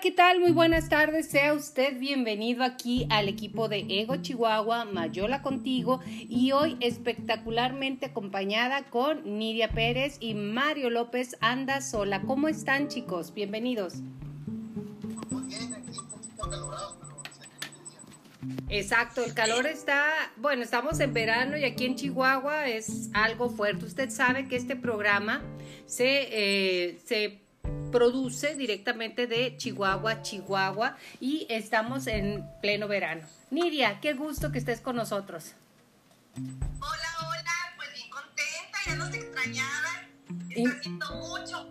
¿qué tal? Muy buenas tardes. Sea usted bienvenido aquí al equipo de Ego Chihuahua, Mayola contigo y hoy espectacularmente acompañada con Nidia Pérez y Mario López Anda Sola. ¿Cómo están chicos? Bienvenidos. Exacto, el calor está, bueno, estamos en verano y aquí en Chihuahua es algo fuerte. Usted sabe que este programa se, eh, se produce directamente de Chihuahua, Chihuahua y estamos en pleno verano. Nidia, qué gusto que estés con nosotros. Hola, hola, pues bien contenta, ya nos extrañaban, está haciendo mucho,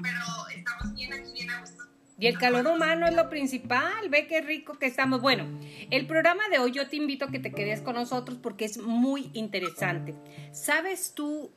pero estamos bien aquí, bien a gusto. Y el calor humano es lo principal, ve qué rico que estamos. Bueno, el programa de hoy yo te invito a que te quedes con nosotros porque es muy interesante. ¿Sabes tú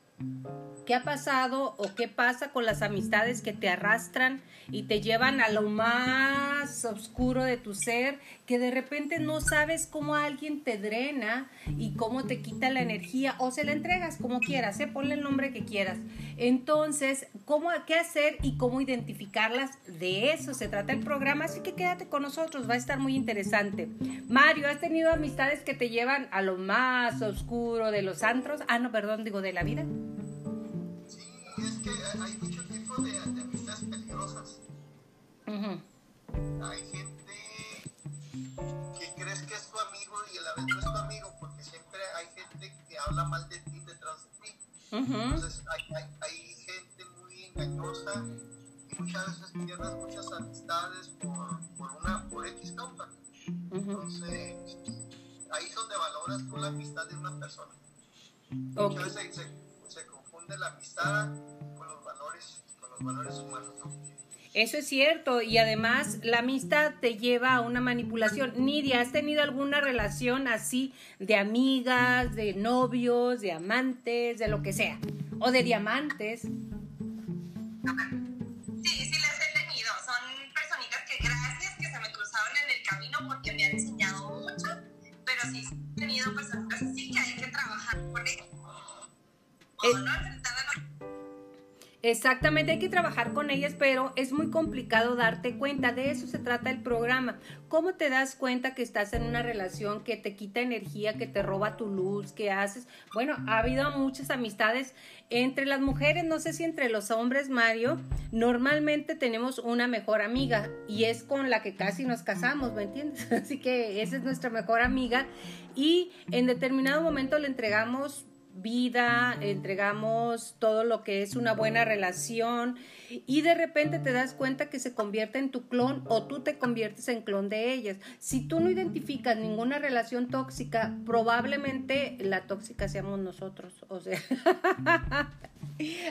¿Qué ha pasado o qué pasa con las amistades que te arrastran y te llevan a lo más oscuro de tu ser, que de repente no sabes cómo alguien te drena y cómo te quita la energía o se la entregas como quieras, ¿eh? ponle el nombre que quieras. Entonces, ¿cómo, ¿qué hacer y cómo identificarlas? De eso se trata el programa, así que quédate con nosotros, va a estar muy interesante. Mario, ¿has tenido amistades que te llevan a lo más oscuro de los antros? Ah, no, perdón, digo, de la vida es que hay muchos tipos de, amistades peligrosas. Hay gente que crees que es tu amigo y a la vez no es tu amigo, porque siempre hay gente que habla mal de ti detrás de ti. Entonces hay, hay, hay, gente muy engañosa y muchas veces pierdes muchas amistades por, por una por X causa. Entonces ahí es donde valoras tú la amistad de una persona. Muchas veces confunde la amistad con los valores, con los valores humanos, Eso es cierto y además la amistad te lleva a una manipulación. Nidia, ¿has tenido alguna relación así de amigas, de novios, de amantes, de lo que sea? O de diamantes. Sí, sí las he tenido. Son personitas que gracias que se me cruzaron en el camino porque me han enseñado mucho, pero sí he tenido personas así que hay que trabajar por ello. Eh, exactamente, hay que trabajar con ellas, pero es muy complicado darte cuenta. De eso se trata el programa. ¿Cómo te das cuenta que estás en una relación que te quita energía, que te roba tu luz, que haces? Bueno, ha habido muchas amistades entre las mujeres, no sé si entre los hombres, Mario. Normalmente tenemos una mejor amiga y es con la que casi nos casamos, ¿me entiendes? Así que esa es nuestra mejor amiga y en determinado momento le entregamos vida, entregamos todo lo que es una buena relación y de repente te das cuenta que se convierte en tu clon o tú te conviertes en clon de ellas. Si tú no identificas ninguna relación tóxica, probablemente la tóxica seamos nosotros. O sea,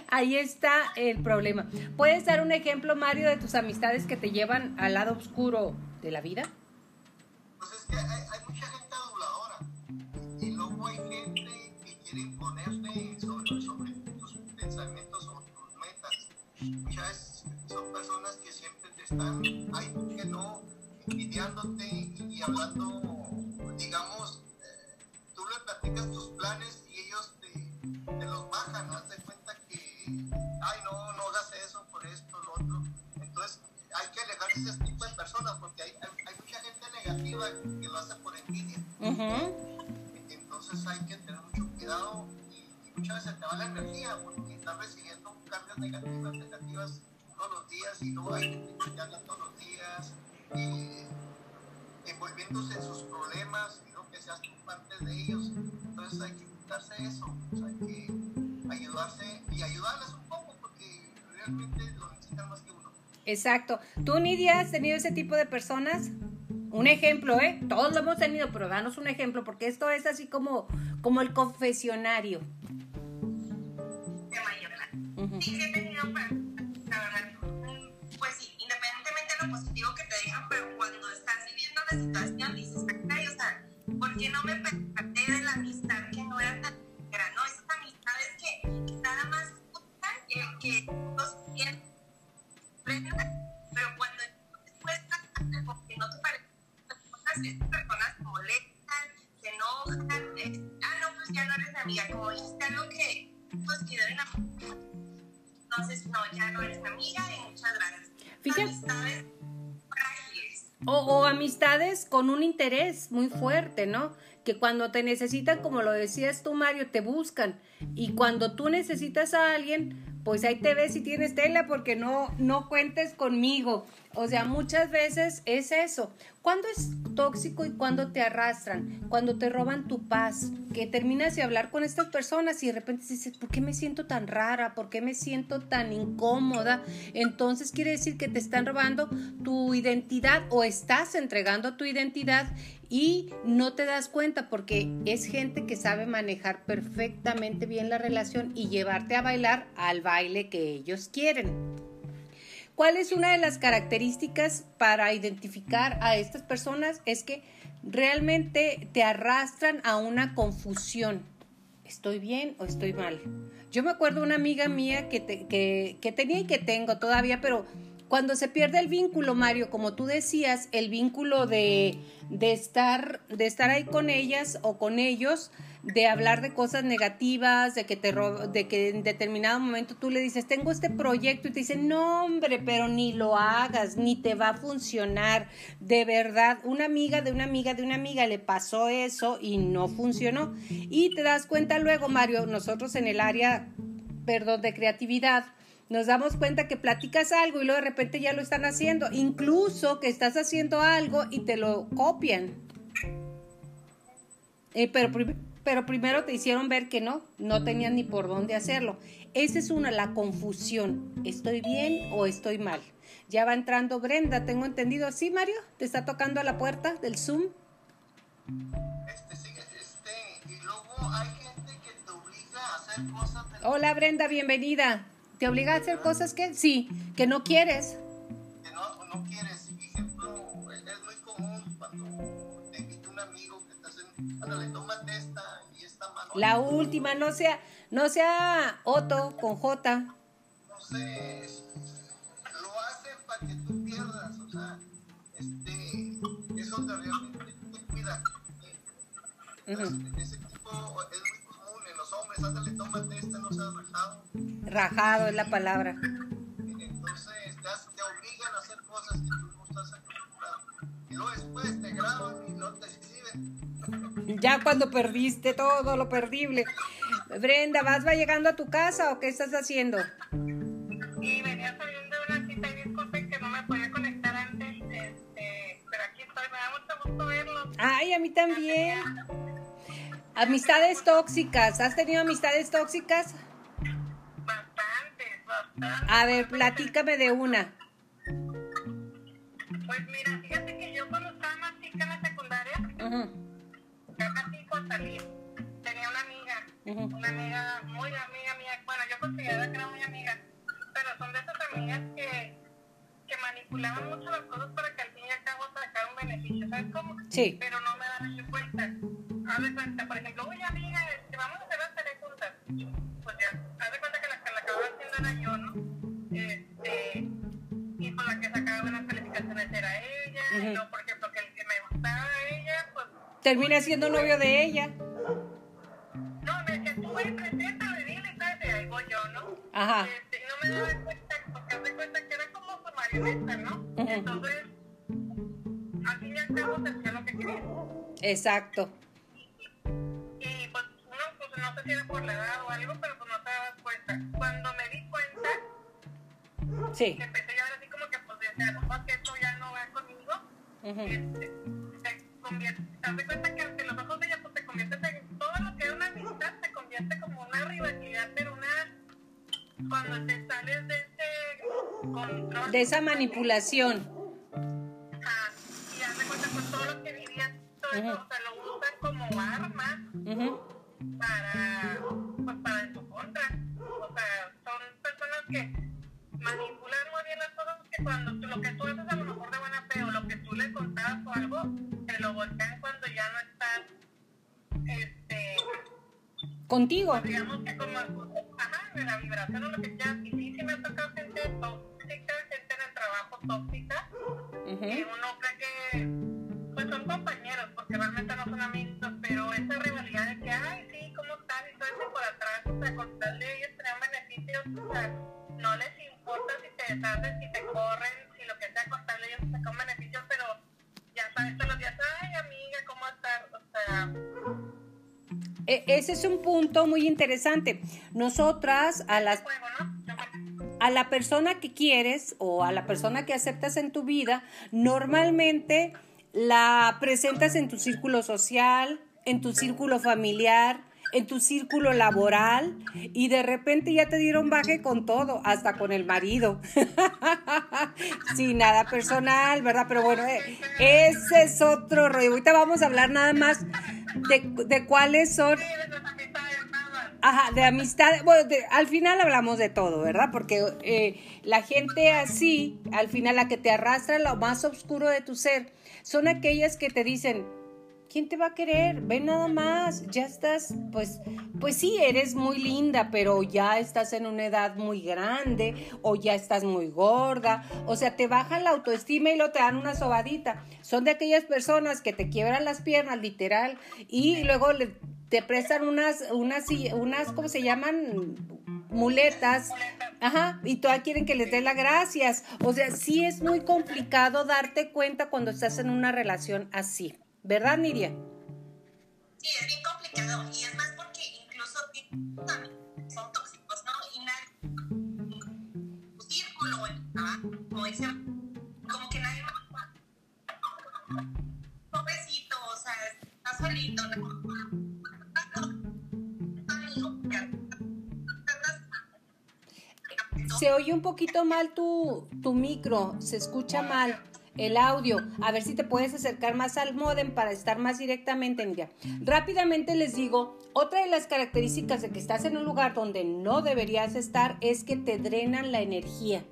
ahí está el problema. ¿Puedes dar un ejemplo, Mario, de tus amistades que te llevan al lado oscuro de la vida? Pues es que hay, mucha gente sobre, sobre tus pensamientos o tus metas. Muchas veces son personas que siempre te están, ay, que no, envidiándote y, hablando, digamos, eh, tú le platicas tus planes y ellos te, te los bajan, ¿no? Te cuenta que, ay, no, no hagas eso por esto, lo otro. Entonces, hay que alejarse de ese tipo de personas porque hay, hay, mucha gente negativa que lo hace por envidia. Entonces hay que tener mucho cuidado y, muchas veces te va la energía porque estás recibiendo cambios negativas, negativas todos los días y luego hay gente que habla todos los días eh, envolviéndose en sus problemas y no que seas tú parte de ellos. Entonces hay que quitarse eso, hay que ayudarse y ayudarles un poco porque realmente lo necesitan más que uno. Exacto. ¿Tú, Nidia, has tenido ese tipo de personas? Un ejemplo, ¿eh? Todos lo hemos tenido, pero danos un ejemplo, porque esto es así como, como el confesionario. Pues, un interés muy fuerte, ¿no? Que cuando te necesitan, como lo decías tú, Mario, te buscan. Y cuando tú necesitas a alguien, pues ahí te ves si tienes tela porque no, no cuentes conmigo. O sea, muchas veces es eso. ¿Cuándo es tóxico y cuándo te arrastran? Cuando te roban tu paz, que terminas de hablar con estas personas y de repente dices, ¿por qué me siento tan rara? ¿Por qué me siento tan incómoda? Entonces quiere decir que te están robando tu identidad o estás entregando tu identidad y no te das cuenta porque es gente que sabe manejar perfectamente bien la relación y llevarte a bailar al baile que ellos quieren. ¿Cuál es una de las características para identificar a estas personas? Es que realmente te arrastran a una confusión. ¿Estoy bien o estoy mal? Yo me acuerdo una amiga mía que, que, tenía y que tengo todavía, pero cuando se pierde el vínculo, Mario, como tú decías, el vínculo de, de, estar, de estar ahí con ellas o con ellos, de hablar de cosas negativas, de que te de que en determinado momento tú le dices, tengo este proyecto y te dicen, no hombre, pero ni lo hagas, ni te va a funcionar. De verdad, una amiga de una amiga de una amiga le pasó eso y no funcionó. Y te das cuenta luego, Mario, nosotros en el área, perdón, de creatividad, nos damos cuenta que platicas algo y luego de repente ya lo están haciendo, incluso que estás haciendo algo y te lo copian. Eh, pero pero primero te hicieron ver que no, no tenían ni por dónde hacerlo. Esa es una, la confusión. ¿Estoy bien o estoy mal? Ya va entrando Brenda, tengo entendido. ¿Sí, Mario? ¿Te está tocando a la puerta del Zoom? Este, sí, este, y luego hay gente que te obliga a hacer cosas. Hola, Brenda, bienvenida. ¿Te obliga a hacer cosas que? Sí, que no quieres. Que no, no quieres. Ejemplo, es muy común cuando te invita un amigo que estás en... Ándale, tómate esta la última, no sea, no sea Otto con J. No sé, lo hacen para que tú pierdas, o sea, este, eso te te cuida. Ese tipo es hombres, ándale, tómate este, no seas rajado. Rajado es la palabra. Entonces, te, obligan a hacer cosas que tú no estás acostumbrado. Y luego después te graban y no te ya cuando perdiste todo lo perdible. Brenda, ¿vas va llegando a tu casa o qué estás haciendo? Sí, venía saliendo de una cita y disculpen que no me podía conectar antes, este, pero aquí estoy, me da mucho gusto verlos. Ay, a mí también. Amistades tóxicas, ¿has tenido amistades tóxicas? Bastantes, bastantes. A ver, platícame de una. Pues mira, fíjate que yo cuando estaba más chica en la secundaria, uh ya casi por salir, tenía una amiga, una amiga muy amiga mía, bueno, yo consideraba que era muy amiga, pero son de esas amigas que, que manipulaban mucho las cosas para que al fin y al cabo sacar un beneficio, ¿sabes cómo? Sí. Pero no me hecho cuenta. Haz de cuenta, por ejemplo, oye amiga, este, vamos a hacer las tareas juntas. Pues ya, haz de cuenta que la que la acababa haciendo era yo, ¿no? Este, y por la que sacaba buenas calificaciones era ella, y no, por ejemplo, que el que me gustaba ella, pues termina siendo novio de ella. No, me decía, tú eres presenta, de dile, ¿sabes? Ahí voy yo, ¿no? Ajá. Este, no me daba cuenta, porque hace cuenta que era como su marioneta, ¿no? Entonces, al fin y al cabo se hacía lo que quería. Exacto. No sé si era por la edad o algo, pero pues no te dabas cuenta. Cuando me di cuenta, sí. empecé ya así como que pues decía, no, que esto ya no va conmigo. Uh este, convierte, te cuenta que ante los ojos de ella pues te conviertes en todo lo que es una amistad, se convierte como una rivalidad, pero una cuando te sales de ese control. De esa manipulación. Ajá, y haz de cuenta con todo lo que vivías, todo eso, o sea, lo usan como contigo. Digamos muy interesante. Nosotras, a las a la persona que quieres o a la persona que aceptas en tu vida, normalmente la presentas en tu círculo social, en tu círculo familiar, en tu círculo laboral y de repente ya te dieron baje con todo, hasta con el marido. Sin nada personal, ¿verdad? Pero bueno, eh, ese es otro rollo. Ahorita vamos a hablar nada más de, de cuáles son... Ajá, de amistad. Bueno, al final hablamos de todo, ¿verdad? Porque eh, la gente así, al final la que te arrastra lo más oscuro de tu ser, son aquellas que te dicen, ¿quién te va a querer? Ve nada más, ya estás, pues, pues sí, eres muy linda, pero ya estás en una edad muy grande o ya estás muy gorda, o sea, te bajan la autoestima y lo te dan una sobadita. Son de aquellas personas que te quiebran las piernas, literal, y luego te prestan unas, unas, unas, ¿cómo se llaman? muletas, ajá, y todavía quieren que les dé las gracias. O sea, sí es muy complicado darte cuenta cuando estás en una relación así. ¿Verdad, Nidia? Sí, es bien complicado. Y es más porque incluso son tóxicos, ¿no? Y círculo, dice, como que Se oye un poquito mal tu, tu micro, se escucha mal el audio. A ver si te puedes acercar más al modem para estar más directamente. Mira, rápidamente les digo, otra de las características de que estás en un lugar donde no deberías estar es que te drenan la energía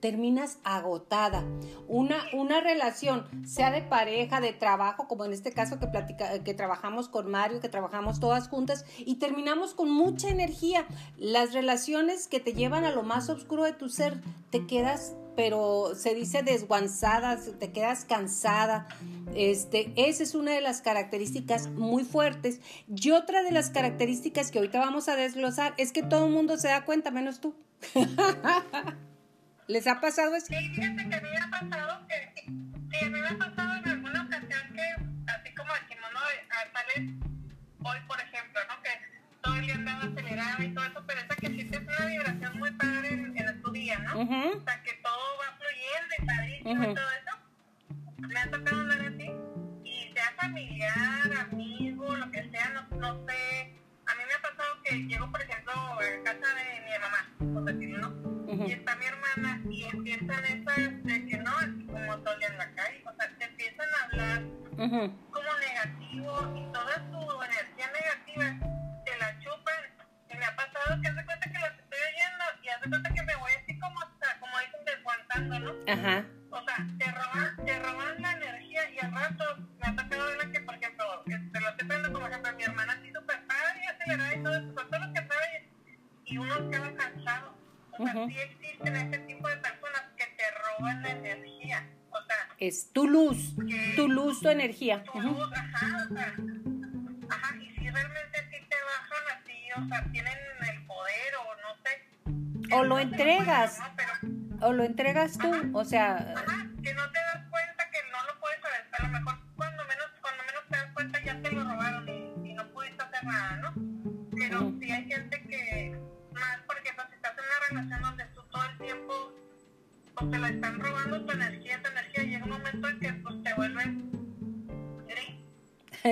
terminas agotada. Una, una relación, sea de pareja, de trabajo, como en este caso que, platica, que trabajamos con Mario, que trabajamos todas juntas y terminamos con mucha energía. Las relaciones que te llevan a lo más oscuro de tu ser, te quedas pero se dice desguanzada, te quedas cansada. Este, esa es una de las características muy fuertes. Y otra de las características que ahorita vamos a desglosar es que todo el mundo se da cuenta, menos tú. ¿Les ha pasado eso? Sí, fíjate que a mí me ha pasado que, sí, a mí me ha pasado en alguna ocasión que, así como decimos, ¿no? Sales hoy, por ejemplo, ¿no? Que todo el día andaba acelerado y todo eso, pero esa que sí es una vibración muy padre en, en tu día, ¿no? O sea, que y todo eso, me ha tocado hablar así, y sea familiar, amigo, lo que sea, no, no sé. Que llego, por ejemplo, a casa de mi mamá, por decirlo, ¿no? Y está mi hermana y empiezan esas de que no, así como todo en la calle, o sea, te empiezan a hablar como negativo y toda su energía negativa te la chupan. Y me ha pasado que hace cuenta que las estoy oyendo y hace cuenta que me voy así como, como dicen, desguantando, ¿no? Ajá. Es tu luz, tu luz, tu energía. Tu luz, ajá, o sea, ajá, y si realmente sí te bajan así, o sea, tienen el poder o no sé. O lo entregas, o lo entregas tú, o sea...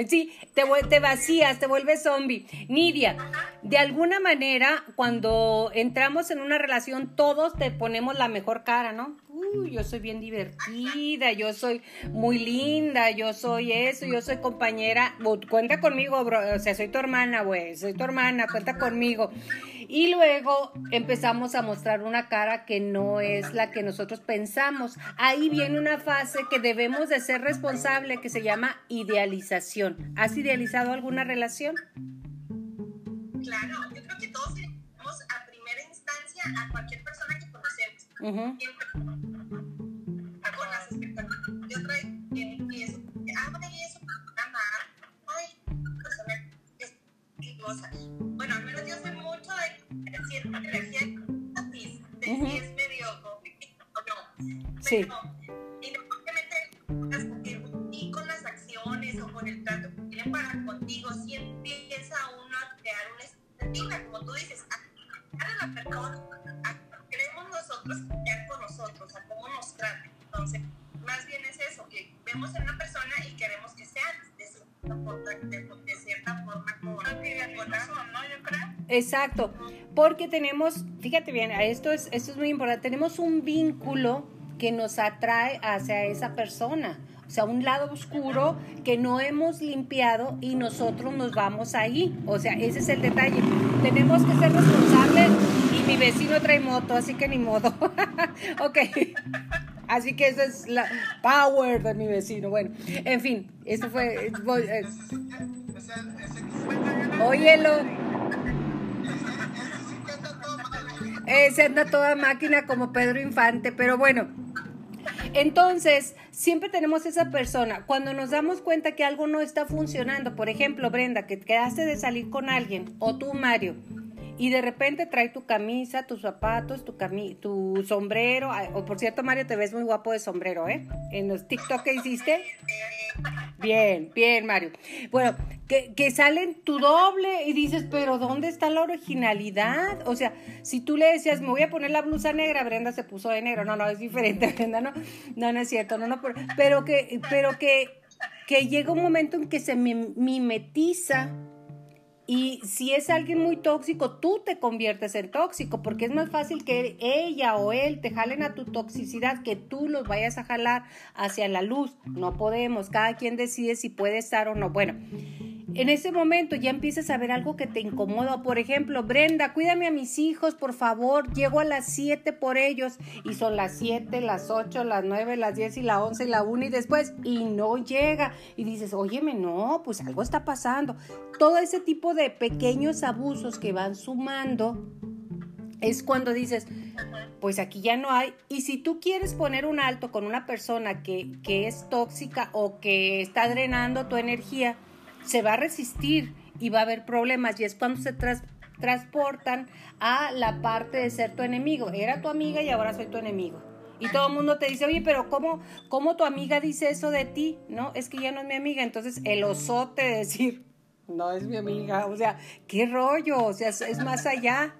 Sí, te, te vacías, te vuelves zombie. Nidia, de alguna manera, cuando entramos en una relación, todos te ponemos la mejor cara, ¿no? Uy, yo soy bien divertida, yo soy muy linda, yo soy eso, yo soy compañera. Cuenta conmigo, bro. O sea, soy tu hermana, güey. Soy tu hermana, cuenta conmigo. Y luego empezamos a mostrar una cara que no es la que nosotros pensamos. Ahí viene una fase que debemos de ser responsable que se llama idealización. ¿Has idealizado alguna relación? Claro, yo creo que todos tenemos a primera instancia a cualquier persona que conocemos. Uh Siempre con las expectativas de otra y eso, ay, persona es Bueno, al menos yo sé mucho siento energía de uh -huh. si es medio conflictivo o no. Pero sí. independientemente y con las acciones o con el trato que tienen para contigo, si empieza uno a crear una expectativa, como tú dices, a, la persona, a, queremos nosotros crear con nosotros, a cómo nos tratan. Entonces, más bien es eso, que vemos a una persona y queremos que sea de cierta forma Exacto, porque tenemos, fíjate bien, esto es, esto es muy importante, tenemos un vínculo que nos atrae hacia esa persona. O sea, un lado oscuro que no hemos limpiado y nosotros nos vamos ahí. O sea, ese es el detalle. Tenemos que ser responsables y mi vecino trae moto, así que ni modo. ok. Así que esa es la power de mi vecino. Bueno, en fin, eso fue... Eh, óyelo. Ese anda toda máquina como Pedro Infante, pero bueno. Entonces, siempre tenemos esa persona. Cuando nos damos cuenta que algo no está funcionando, por ejemplo, Brenda, que quedaste de salir con alguien, o tú, Mario, y de repente trae tu camisa, tus zapatos, tu, cami tu sombrero. O por cierto, Mario, te ves muy guapo de sombrero, ¿eh? En los TikTok que hiciste. Bien, bien, Mario. Bueno, que, que salen tu doble y dices, pero ¿dónde está la originalidad? O sea, si tú le decías, me voy a poner la blusa negra, Brenda se puso de negro. No, no, es diferente, Brenda, no. No, no es cierto, no, no. Pero que, pero que, que llega un momento en que se mimetiza y si es alguien muy tóxico, tú te conviertes en tóxico, porque es más fácil que ella o él te jalen a tu toxicidad que tú los vayas a jalar hacia la luz. No podemos, cada quien decide si puede estar o no. Bueno, en ese momento ya empiezas a ver algo que te incomoda. Por ejemplo, Brenda, cuídame a mis hijos, por favor. Llego a las 7 por ellos y son las 7, las 8, las 9, las 10 y la 11 y la 1 y después y no llega. Y dices, óyeme, no, pues algo está pasando. Todo ese tipo de pequeños abusos que van sumando es cuando dices, pues aquí ya no hay. Y si tú quieres poner un alto con una persona que, que es tóxica o que está drenando tu energía, se va a resistir y va a haber problemas y es cuando se transportan a la parte de ser tu enemigo. Era tu amiga y ahora soy tu enemigo. Y todo el mundo te dice, oye, pero ¿cómo, ¿cómo tu amiga dice eso de ti? No, es que ya no es mi amiga. Entonces el osote de decir, no es mi amiga. O sea, qué rollo. O sea, es, más allá.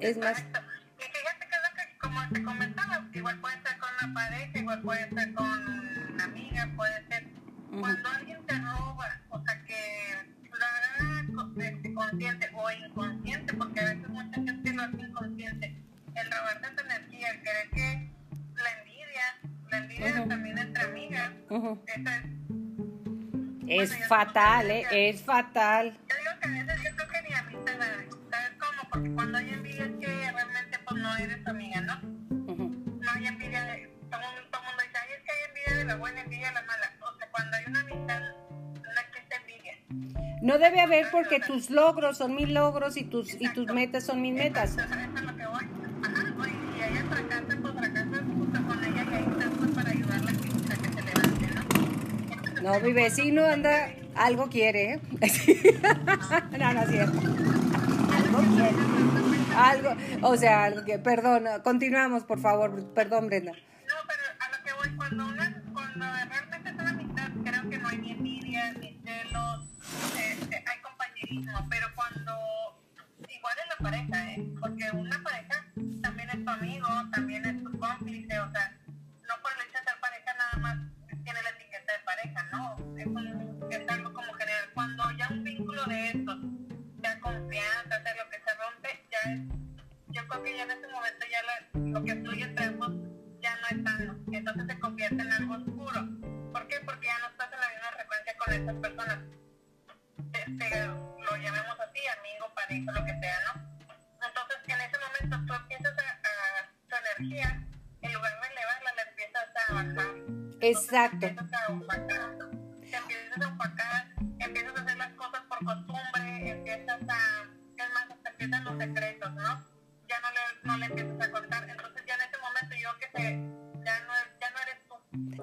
Es más... Y fíjate que, lo que como te comentaba, igual puede ser con una pareja, igual puede ser con una amiga, puede ser cuando alguien te roba, o sea que lo haga consciente o inconsciente, porque a veces mucha gente lo hace inconsciente, el robarte tu energía, el creer que la envidia, la envidia también entre amigas, es... es fatal, ¿eh? Es fatal. Yo digo que a veces yo creo que ni amistad, ¿sabes cómo? Porque cuando hay envidia es que realmente pues no eres tu amiga, ¿no? No hay envidia de... Todo el mundo dice, ay, es que hay envidia de la buena, envidia No debe haber porque tus logros son mis logros y tus y tus metas son mis metas. ¿no? No, mi vecino anda, algo quiere, ¿eh? no, no es cierto. Algo quiere. Algo, o sea, algo que, perdón, continuamos, por favor, perdón, Brenda. 40 40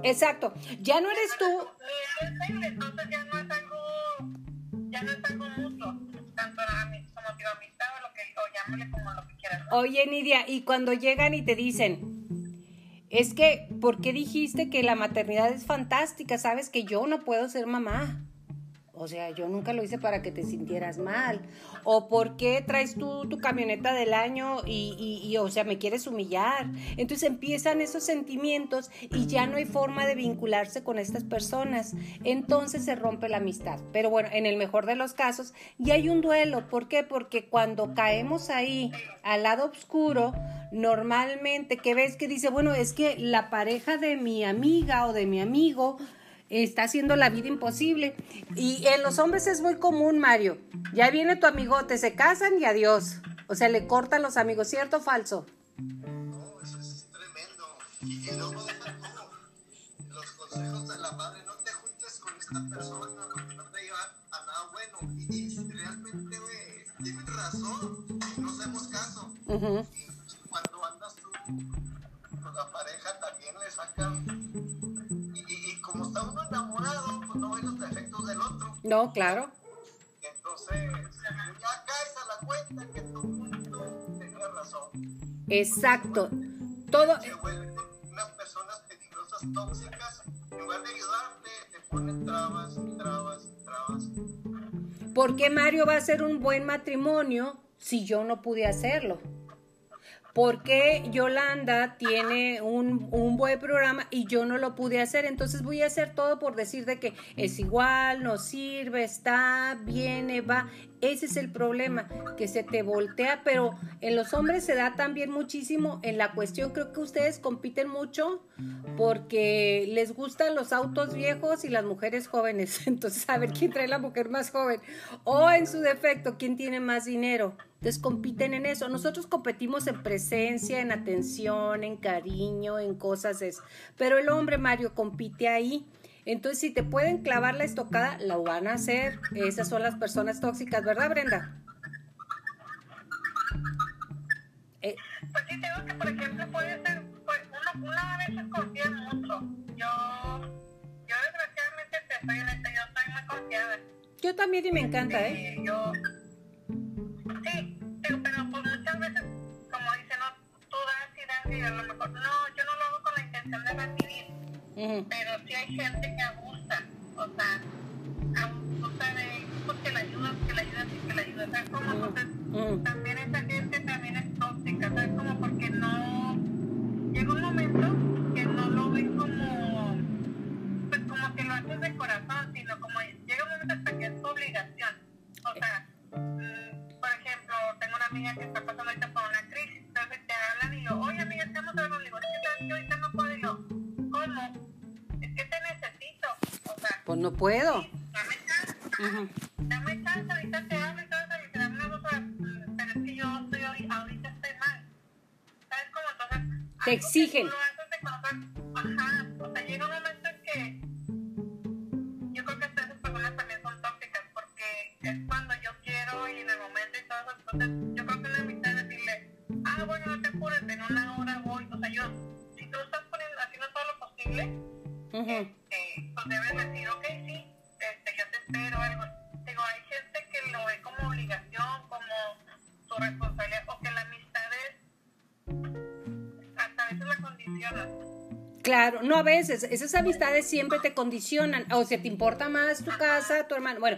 Exacto, ya no eres tú. Entonces ya no es algo, ya no es algo mutuo, tanto como digo, amistad o lo que, o llámale como lo que quieras. Oye, Nidia, y cuando llegan y te dicen, es que, ¿por qué dijiste que la maternidad es fantástica? Sabes que yo no puedo ser mamá. O sea, yo nunca lo hice para que te sintieras mal. O por qué traes tú tu camioneta del año y, y, o sea, me quieres humillar. Entonces empiezan esos sentimientos y ya no hay forma de vincularse con estas personas. Entonces se rompe la amistad. Pero bueno, en el mejor de los casos, ya hay un duelo. ¿Por qué? Porque cuando caemos ahí al lado oscuro, normalmente, que ves que dice, bueno, es que la pareja de mi amiga o de mi amigo está haciendo la vida imposible. Y en los hombres es muy común, Mario. Ya viene tu amigote, se casan y adiós. O sea, le cortan los amigos, ¿cierto o falso? No, eso es tremendo. Y luego deja los consejos de la madre, no te juntes con esta persona porque no te lleva a nada bueno. Y, realmente, güey, tienen razón, no hacemos caso. Y cuando andas tú con la pareja también le sacan enamorado, pues no ve los defectos del otro. No, claro. Entonces, ya caes a la cuenta que todo mundo tenía razón. Exacto. Todo. Se vuelven unas personas peligrosas, tóxicas, en lugar de ayudarte, te ponen trabas, trabas, trabas. ¿Por qué Mario va a ser un buen matrimonio si yo no pude hacerlo? ¿Por qué Yolanda tiene un, buen programa y yo no lo pude hacer? Entonces voy a hacer todo por decir de que es igual, no sirve, está, viene, va. Ese es el problema, que se te voltea, pero en los hombres se da también muchísimo en la cuestión, creo que ustedes compiten mucho porque les gustan los autos viejos y las mujeres jóvenes, entonces a ver quién trae la mujer más joven o en su defecto, quién tiene más dinero. Entonces compiten en eso. Nosotros competimos en presencia, en atención, en cariño, en cosas eso. Pero el hombre, Mario, compite ahí. Entonces, si te pueden clavar la estocada, la van a hacer. Esas son las personas tóxicas, ¿verdad, Brenda? Eh, pues sí, tengo que, por ejemplo, puede ser, pues, uno, una vez se confía mucho. Yo, yo desgraciadamente te soy honesta, yo soy muy confiada. Yo también y me encanta, ¿eh? Yo, sí, pero, pero pues muchas veces, como dicen, no, tú das y das y a lo mejor, no, yo no lo hago con la intención de recibir pero sí hay gente que abusa, o sea, abusa de porque la ayuda, que la ayuda, que la ayuda, ¿sabes cómo? Entonces, también esa gente también es tóxica, ¿sabes cómo? Porque no, llega un momento puedo. Dame chance. Dame chance, ahorita te hablo y todo eso, y te dame una cosa, pero es que yo estoy, ahorita estoy mal. ¿Sabes cómo? Entonces, te exigen. De a veces, esas amistades siempre te condicionan, o sea, te importa más tu casa, tu hermano, bueno,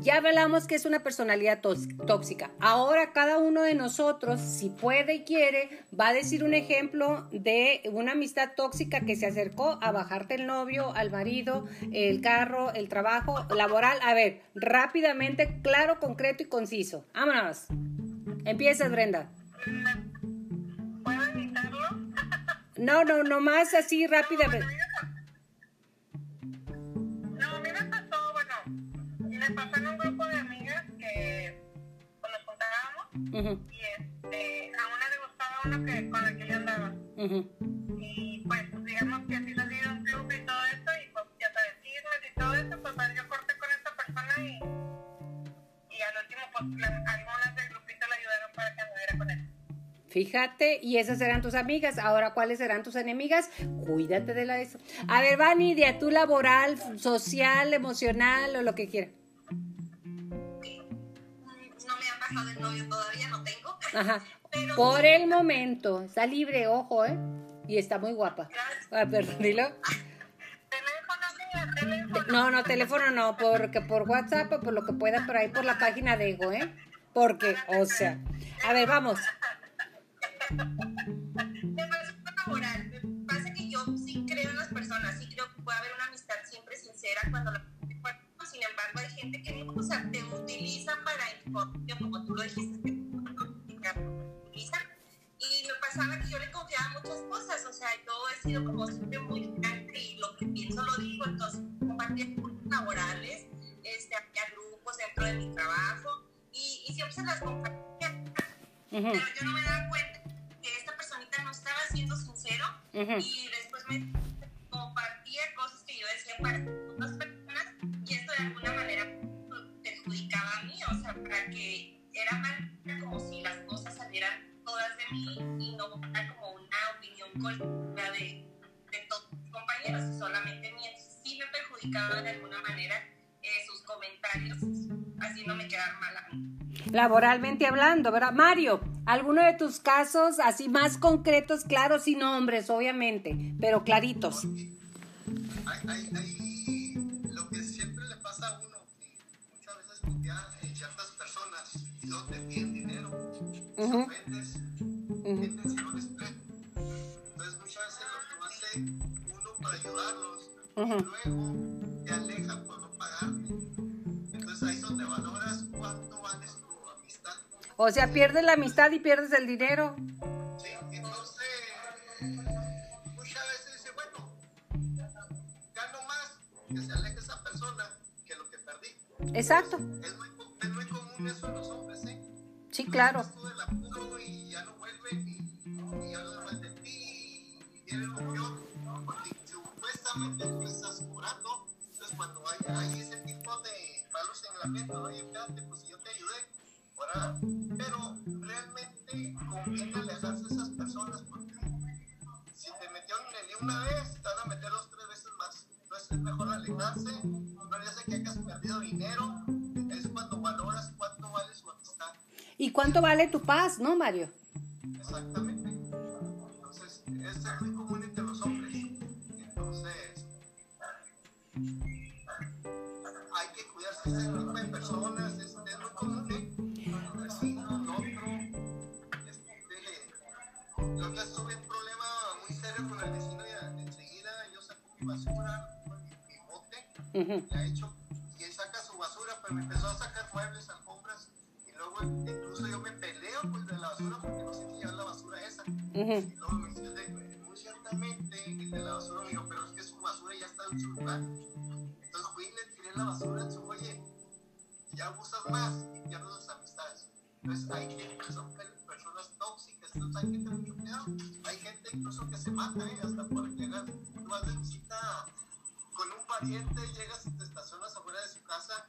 ya hablamos que es una personalidad tóxica. Ahora cada uno de nosotros, si puede y quiere, va a decir un ejemplo de una amistad tóxica que se acercó a bajarte el novio, al marido, el carro, el trabajo laboral. A ver, rápidamente, claro, concreto y conciso. Vámonos. Empiezas, Brenda. No, no, no más así rápidamente. pasó en un grupo de amigas que pues, nos juntábamos y este, a una le gustaba uno que, con el que yo andaba. Fíjate, y esas eran tus amigas. Ahora, ¿cuáles serán tus enemigas? Cuídate de la eso. A ver, Vanidia, tú laboral, social, emocional o lo que quieras. del novio todavía, no tengo. Ajá. Por el momento, está libre, ojo, ¿eh? Y está muy guapa. Ah, perdón, dilo. No, no, teléfono no, porque por WhatsApp o por lo que pueda por ahí por la página de Ego, ¿eh? Porque, o sea, a ver, vamos. Me parece laboral. Me parece que yo sí creo en las personas, sí creo que puede haber una amistad siempre sincera cuando la sin embargo hay gente que no, o sea, te utiliza para información, como tú lo dijiste, que utilizan. Y me pasaba que yo le confiaba muchas cosas, o sea, yo he sido como siempre muy franca y lo que pienso lo digo, entonces compartía laborales, este, había grupos dentro de mi trabajo y, y siempre se las compartía. Pero yo no me daba cuenta siendo sincero y después me compartía cosas que yo decía para otras personas y esto de alguna manera perjudicaba a mí, o sea, para que era mal como si las cosas salieran todas de mí y no era como una opinión colectiva de, de todos mis compañeros, solamente mía. Sí me perjudicaba de alguna manera eh, sus comentarios, así no me quedaban mal a mí laboralmente hablando, ¿verdad? Mario, ¿alguno de tus casos así más concretos, claros, sin nombres, obviamente, pero claritos? Hay, hay, hay lo que siempre le pasa a uno, muchas veces confía en ciertas personas y no te piden dinero, uh -huh. vendes, vendes y no les Entonces muchas veces lo que hace uno para ayudarlos, uh -huh. luego o sea, pierdes la amistad y pierdes el dinero. Sí, entonces muchas veces dice, bueno, gano más que se aleje esa persona que lo que perdí. Exacto. Es muy, es muy común eso en los hombres, ¿eh? Sí, claro. Del apuro y ya no vuelven y, y ya no de ti y viene lo peor, porque supuestamente tú estás cobrando. Entonces cuando hay, hay ese tipo de malos señalamientos, oye, espérate, pues si yo te ayudé, ahora pero realmente conviene alejarse de esas personas porque si te metieron en el una vez, te van a meter dos, tres veces más. Entonces es mejor alejarse, no ya sé que hayas perdido dinero, es cuando valoras cuánto vale su amistad. ¿Y cuánto vale tu paz, no, Mario? Exactamente. Entonces, es muy común entre los hombres. Entonces, hay que cuidarse de ese tipo de personas, Yo ya tuve un problema muy serio con el vecino y enseguida yo saco mi basura, mi, mi bote, uh -huh. hecho, y él saca su basura, pero me empezó a sacar muebles, alfombras, y luego incluso yo me peleo pues, de la basura porque no sé qué llevar la basura esa. Uh -huh. Y luego me dice, muy ciertamente, el de la basura me dijo, pero es que su basura ya está en su lugar. Entonces fui y le tiré la basura en su, oye, ya abusas más y pierdes las amistades. Entonces hay gente que son personas tóxicas, entonces hay tener mucho cuidado. Hay gente incluso que se mata, ¿eh? hasta por llegar, tú vas de visita con un pariente, llegas y te estacionas afuera de su casa,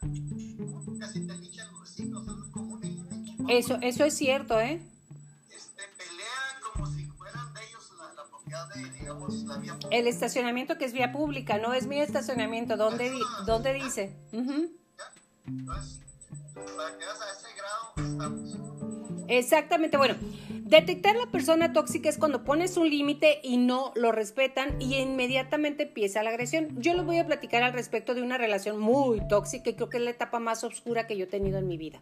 casi te lichan los vecinos, eso es común. ¿eh? Eso, eso es cierto, ¿eh? Este, pelean como si fueran de ellos la, la propiedad de, digamos, la vía pública. El estacionamiento que es vía pública, no es mi estacionamiento, ¿dónde, di ¿dónde dice? Uh -huh. Entonces, para que a ese grado estamos. Exactamente, bueno, detectar la persona tóxica es cuando pones un límite y no lo respetan y inmediatamente empieza la agresión. Yo les voy a platicar al respecto de una relación muy tóxica y creo que es la etapa más oscura que yo he tenido en mi vida.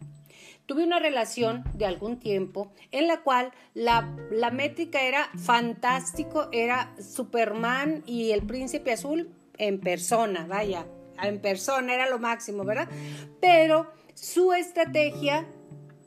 Tuve una relación de algún tiempo en la cual la, la métrica era fantástico, era Superman y el príncipe azul en persona, vaya, en persona era lo máximo, ¿verdad? Pero su estrategia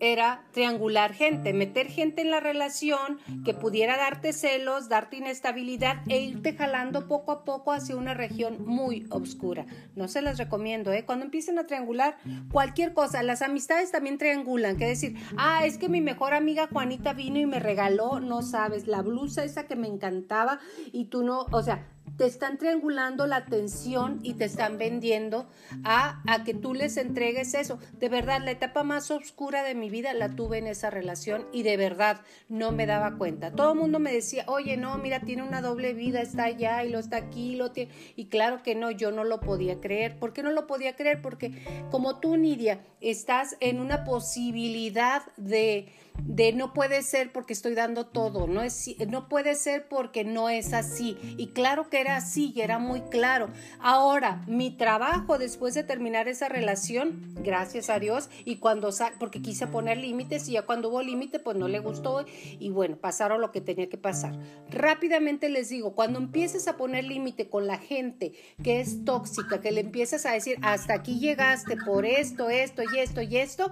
era triangular gente, meter gente en la relación que pudiera darte celos, darte inestabilidad e irte jalando poco a poco hacia una región muy oscura. No se las recomiendo, ¿eh? Cuando empiecen a triangular cualquier cosa, las amistades también triangulan, que decir, ah, es que mi mejor amiga Juanita vino y me regaló, no sabes, la blusa esa que me encantaba y tú no, o sea, te están triangulando la atención y te están vendiendo a, a, que tú les entregues eso. De verdad, la etapa más oscura de mi vida la tuve en esa relación y de verdad no me daba cuenta. Todo el mundo me decía, oye, no, mira, tiene una doble vida, está allá y lo está aquí, lo tiene. Y claro que no, yo no lo podía creer. ¿Por qué no lo podía creer? Porque como tú, Nidia, estás en una posibilidad de de no puede ser porque estoy dando todo, no, es, no puede ser porque no es así. Y claro que era así y era muy claro. Ahora, mi trabajo después de terminar esa relación, gracias a Dios, y cuando porque quise poner límites y ya cuando hubo límite, pues no le gustó y bueno, pasaron lo que tenía que pasar. Rápidamente les digo, cuando empieces a poner límite con la gente que es tóxica, que le empiezas a decir, hasta aquí llegaste por esto, esto y esto y esto,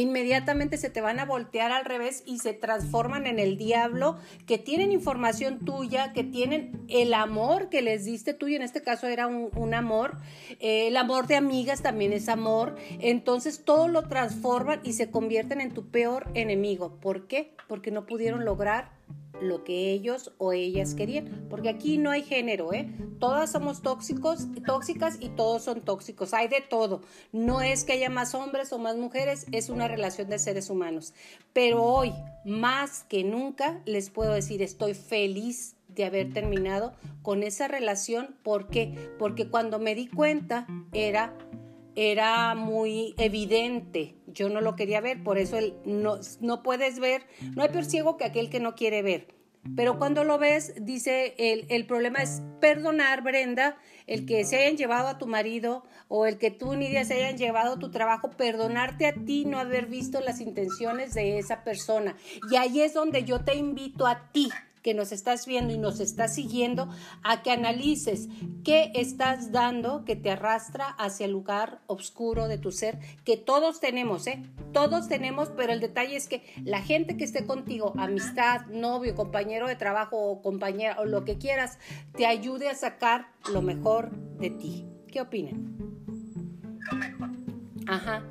inmediatamente se te van a voltear al revés y se transforman en el diablo, que tienen información tuya, que tienen el amor que les diste tú, y en este caso era un, amor, eh, el amor de amigas también es amor, entonces todo lo transforman y se convierten en tu peor enemigo. ¿Por qué? Porque no pudieron lograr lo que ellos o ellas querían, porque aquí no hay género, ¿eh? Todas somos tóxicos, tóxicas y todos son tóxicos, hay de todo. No es que haya más hombres o más mujeres, es una relación de seres humanos. Pero hoy, más que nunca, les puedo decir, estoy feliz de haber terminado con esa relación, ¿por qué? Porque cuando me di cuenta era era muy evidente. Yo no lo quería ver, por eso no, no puedes ver, no hay peor ciego que aquel que no quiere ver. Pero cuando lo ves, dice, el, el, problema es perdonar, Brenda, el que se hayan llevado a tu marido o el que tú, Nidia, se hayan llevado tu trabajo, perdonarte a ti, no haber visto las intenciones de esa persona. Y ahí es donde yo te invito a ti, que nos estás viendo y nos estás siguiendo a que analices qué estás dando que te arrastra hacia el lugar oscuro de tu ser, que todos tenemos, ¿eh? Todos tenemos, pero el detalle es que la gente que esté contigo, amistad, novio, compañero de trabajo o compañera o lo que quieras, te ayude a sacar lo mejor de ti. ¿Qué opinan? Lo mejor. Ajá.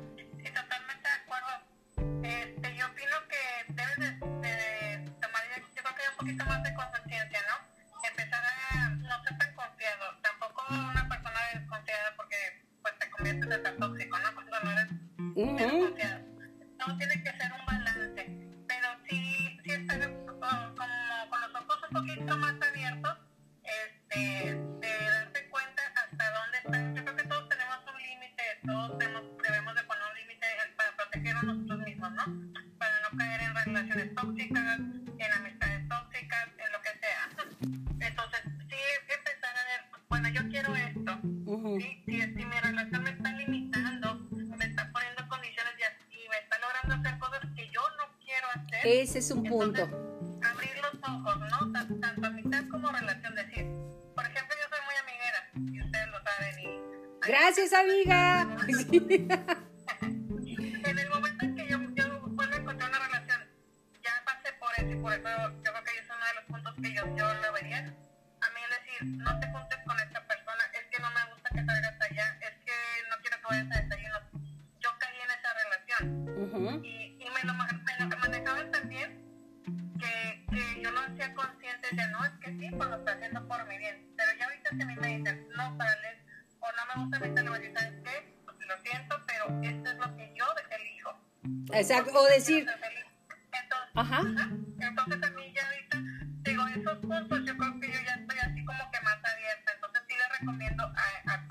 Ese es un punto. abrir los ojos, ¿no? Tanto, tanto amistad como relación. Decir, por ejemplo, yo soy muy amiguera, y ustedes lo saben. Y, Gracias, amiga. decir... Entonces, Ajá. entonces a mí ya ahorita digo esos puntos yo creo que yo ya estoy así como que más abierta entonces sí le recomiendo a, a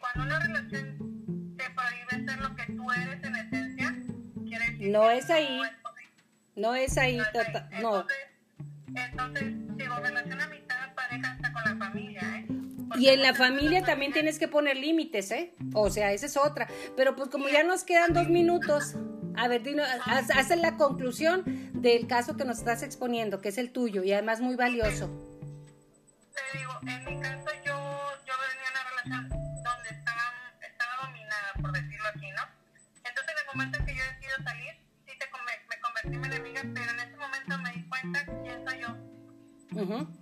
cuando una relación te prohíbe ser lo que tú eres en esencia, quiere decir no es ahí. No es ahí. No. Entonces, entonces, digo, relación amistad, pareja, hasta con la familia, ¿eh? y en la familia también tienes que poner límites, ¿eh? O sea, esa es otra. Pero pues como ya nos quedan dos minutos, a ver, dino, haz, haz, la conclusión del caso que nos estás exponiendo, que es el tuyo y además muy valioso. Te digo, en mi caso yo, yo venía en una relación momento en que yo decido salir, sí te me convertí en enemiga, pero en ese momento me di cuenta quién soy yo. Y qué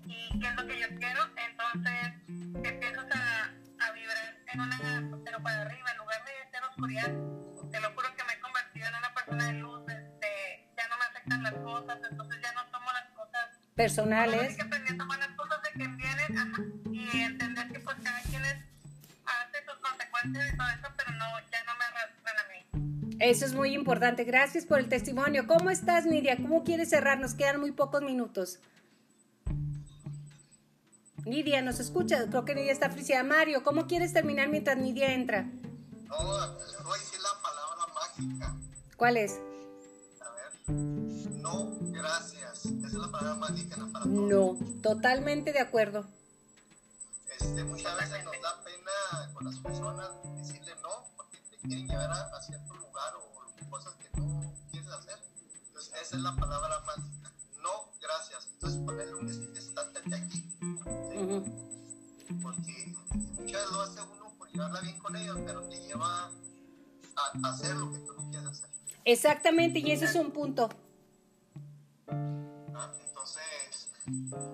personales. que aprendí a tomar las cosas de vienen ajá, y entender que pues cada quien es, hace sus consecuencias y todo eso, pero no, ya no me arrastran a mí. Eso es muy importante. Gracias por el testimonio. ¿Cómo estás, Nidia? ¿Cómo quieres cerrar? Nos quedan muy pocos minutos. Nidia, ¿nos escucha? Creo que Nidia está friciada. Mario, ¿cómo quieres terminar mientras Nidia entra? No, voy a decir la palabra mágica. ¿Cuál es? No, totalmente de acuerdo. Este, muchas veces nos da pena con las personas decirle no, porque te quieren llevar a, a cierto lugar o cosas que no quieres hacer. Entonces, esa es la palabra mágica. No, gracias. Entonces, ponerle un estándar de aquí. ¿sí? Ujú. Porque muchas veces lo hace uno por llevarla bien con ellos, pero te lleva a, a hacer lo que tú no quieres hacer. Exactamente, y ese es un punto. ¿no? Entonces,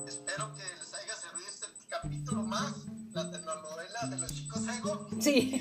espero que les haya servido este capítulo más, la telenovela de los chicos ego. Sí. Y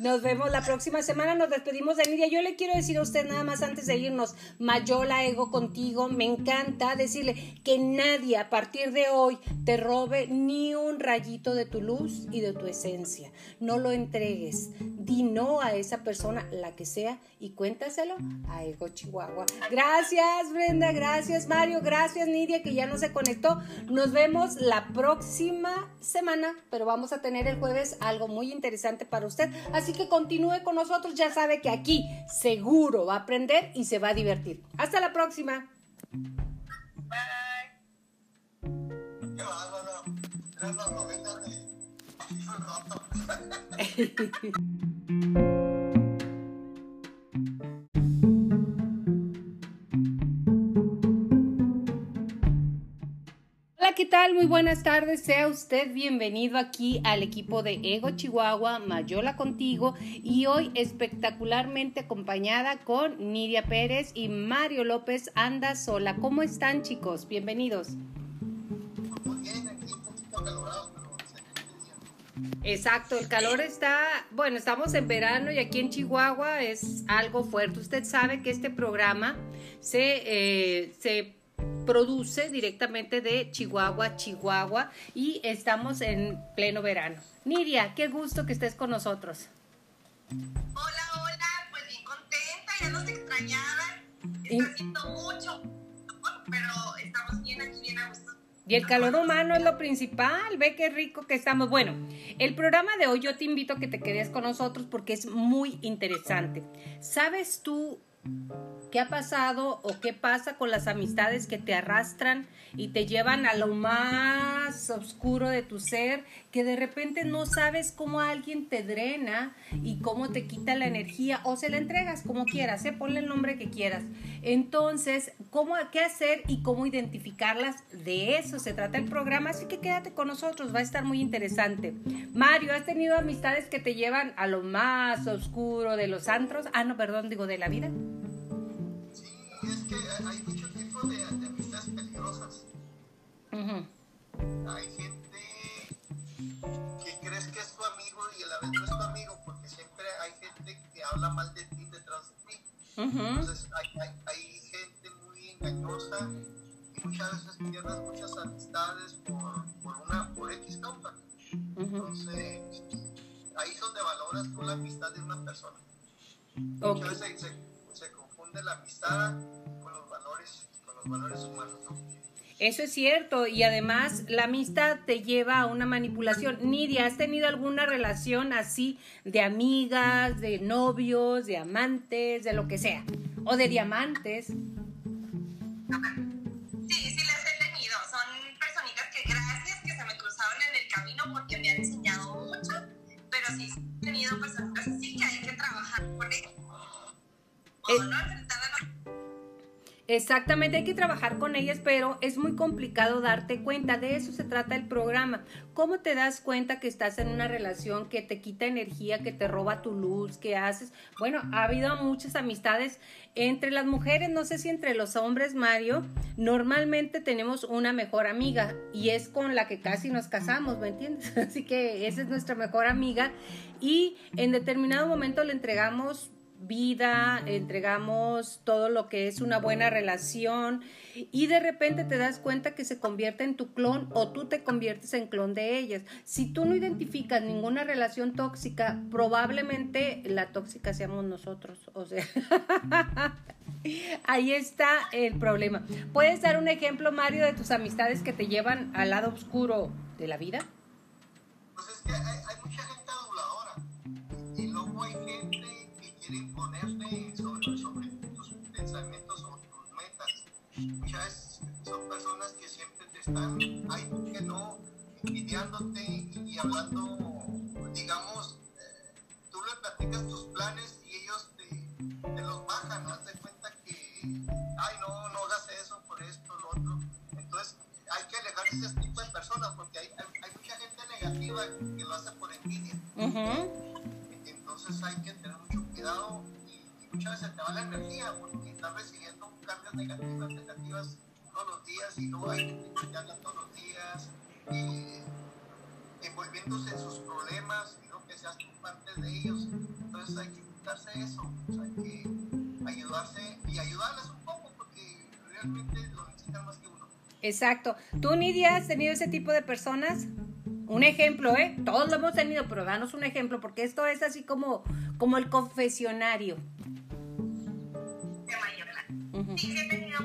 Nos vemos la próxima semana. Nos despedimos de Nidia. Yo le quiero decir a usted nada más antes de irnos, Mayola Ego contigo. Me encanta decirle que nadie a partir de hoy te robe ni un rayito de tu luz y de tu esencia. No lo entregues. Di no a esa persona, la que sea, y cuéntaselo a Ego Chihuahua. Gracias, Brenda. Gracias, Mario. Gracias, Nidia, que ya no se conectó. Nos vemos la próxima semana, pero vamos a tener el jueves algo muy interesante para usted. Así que continúe con nosotros. Ya sabe que aquí seguro va a aprender y se va a divertir. Hasta la próxima. Bye. ¿qué tal? Muy buenas tardes. Sea usted bienvenido aquí al equipo de Ego Chihuahua, Mayola contigo y hoy espectacularmente acompañada con Nidia Pérez y Mario López Anda Sola. ¿Cómo están chicos? Bienvenidos. Muy bien, aquí un pero. Exacto, el calor está, bueno, estamos en verano y aquí en Chihuahua es algo fuerte. Usted sabe que este programa se, eh, se produce directamente de Chihuahua, Chihuahua y estamos en pleno verano. Nidia, qué gusto que estés con nosotros. Hola, hola, pues bien contenta, ya nos extrañaban. Y- Está haciendo mucho, pero estamos bien aquí, bien a gusto. Y el calor humano es lo principal, ve qué rico que estamos. Bueno, el programa de hoy yo te invito a que te quedes con nosotros porque es muy interesante. ¿Sabes tú qué ha pasado o qué pasa con las amistades que te arrastran y te llevan a lo más oscuro de tu ser, que de repente no sabes cómo alguien te drena y cómo te quita la energía o se la entregas como quieras, ¿eh? ponle el nombre que quieras. Entonces, ¿cómo, ¿qué hacer y cómo identificarlas? De eso se trata el programa, así que quédate con nosotros, va a estar muy interesante. Mario, ¿has tenido amistades que te llevan a lo más oscuro de los antros? Ah, no, perdón, digo, de la vida. Que hay muchos tipos de, de amistades peligrosas. Ujú. Hay gente que crees que es tu amigo y a la vez no es tu amigo, porque siempre hay gente que habla mal de ti detrás de ti. Ujú. Entonces hay, hay, hay gente muy engañosa y muchas veces pierdes muchas amistades por, por una por X causa. Ujú. Entonces ahí es donde valoras tú la amistad de una persona. Ok. Muchas veces confunde la amistad con los valores, con los valores humanos. ¿no? Eso es cierto y además la amistad te lleva a una manipulación. Nidia, ¿has tenido alguna relación así de amigas, de novios, de amantes, de lo que sea? O de diamantes. Sí, sí las he tenido. Son personitas que gracias que se me cruzaron en el camino porque me han enseñado mucho, pero sí Exactamente, hay que trabajar con ellas, pero es muy complicado darte cuenta. De eso se trata el programa. ¿Cómo te das cuenta que estás en una relación que te quita energía, que te roba tu luz, que haces? Bueno, ha habido muchas amistades entre las mujeres, no sé si entre los hombres, Mario. Normalmente tenemos una mejor amiga y es con la que casi nos casamos, ¿me entiendes? Así que esa es nuestra mejor amiga y en determinado momento le entregamos vida, entregamos todo lo que es una buena relación y de repente te das cuenta que se convierte en tu clon o tú te conviertes en clon de ellas. Si tú no identificas ninguna relación tóxica, probablemente la tóxica seamos nosotros. O sea, ahí está el problema. ¿Puedes dar un ejemplo, Mario, de tus amistades que te llevan al lado oscuro de la vida? Pues es que hay, hay mucha gente Muchas veces son personas que siempre te están, ay, que no, envidiándote y, hablando, digamos, eh, tú le platicas tus planes y ellos te, te los bajan, ¿no? Te cuenta que, ay, no, no hagas eso por esto, lo otro. Entonces, hay que alejarse de ese tipo de personas porque hay, hay, mucha gente negativa que lo hace por envidia. Entonces, hay que tener mucho cuidado y, muchas veces te va la energía porque estás recibiendo cargas negativas, negativas todos los días y luego hay gente que habla todos los días eh, envolviéndose en sus problemas y no que seas tú parte de ellos. Entonces hay que quitarse eso, hay que ayudarse y ayudarles un poco porque realmente lo necesitan más que uno. Exacto. ¿Tú, Nidia, has tenido ese tipo de personas? Un ejemplo, ¿eh? Todos lo hemos tenido, pero danos un ejemplo, porque esto es así como, como el confesionario. De mayor Sí, he tenido,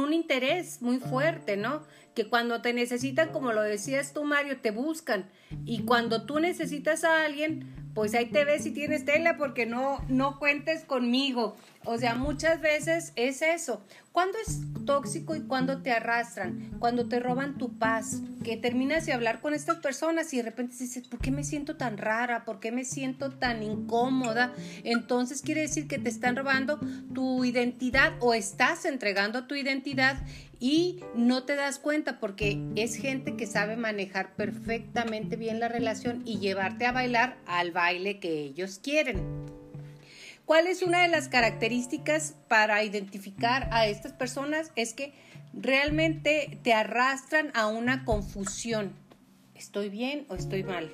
un interés muy fuerte, ¿no? Que cuando te necesitan, como lo decías tú, Mario, te buscan. Y cuando tú necesitas a alguien, pues ahí te ves si tienes tela porque no, no cuentes conmigo. O sea, muchas veces es eso. ¿Cuándo es tóxico y cuándo te arrastran? Cuando te roban tu paz, que terminas de hablar con estas personas y de repente dices, ¿por qué me siento tan rara? ¿Por qué me siento tan incómoda? Entonces quiere decir que te están robando tu identidad o estás entregando tu identidad y no te das cuenta porque es gente que sabe manejar perfectamente bien la relación y llevarte a bailar al baile que ellos quieren. ¿Cuál es una de las características para identificar a estas personas? Es que realmente te arrastran a una confusión. ¿Estoy bien o estoy mal?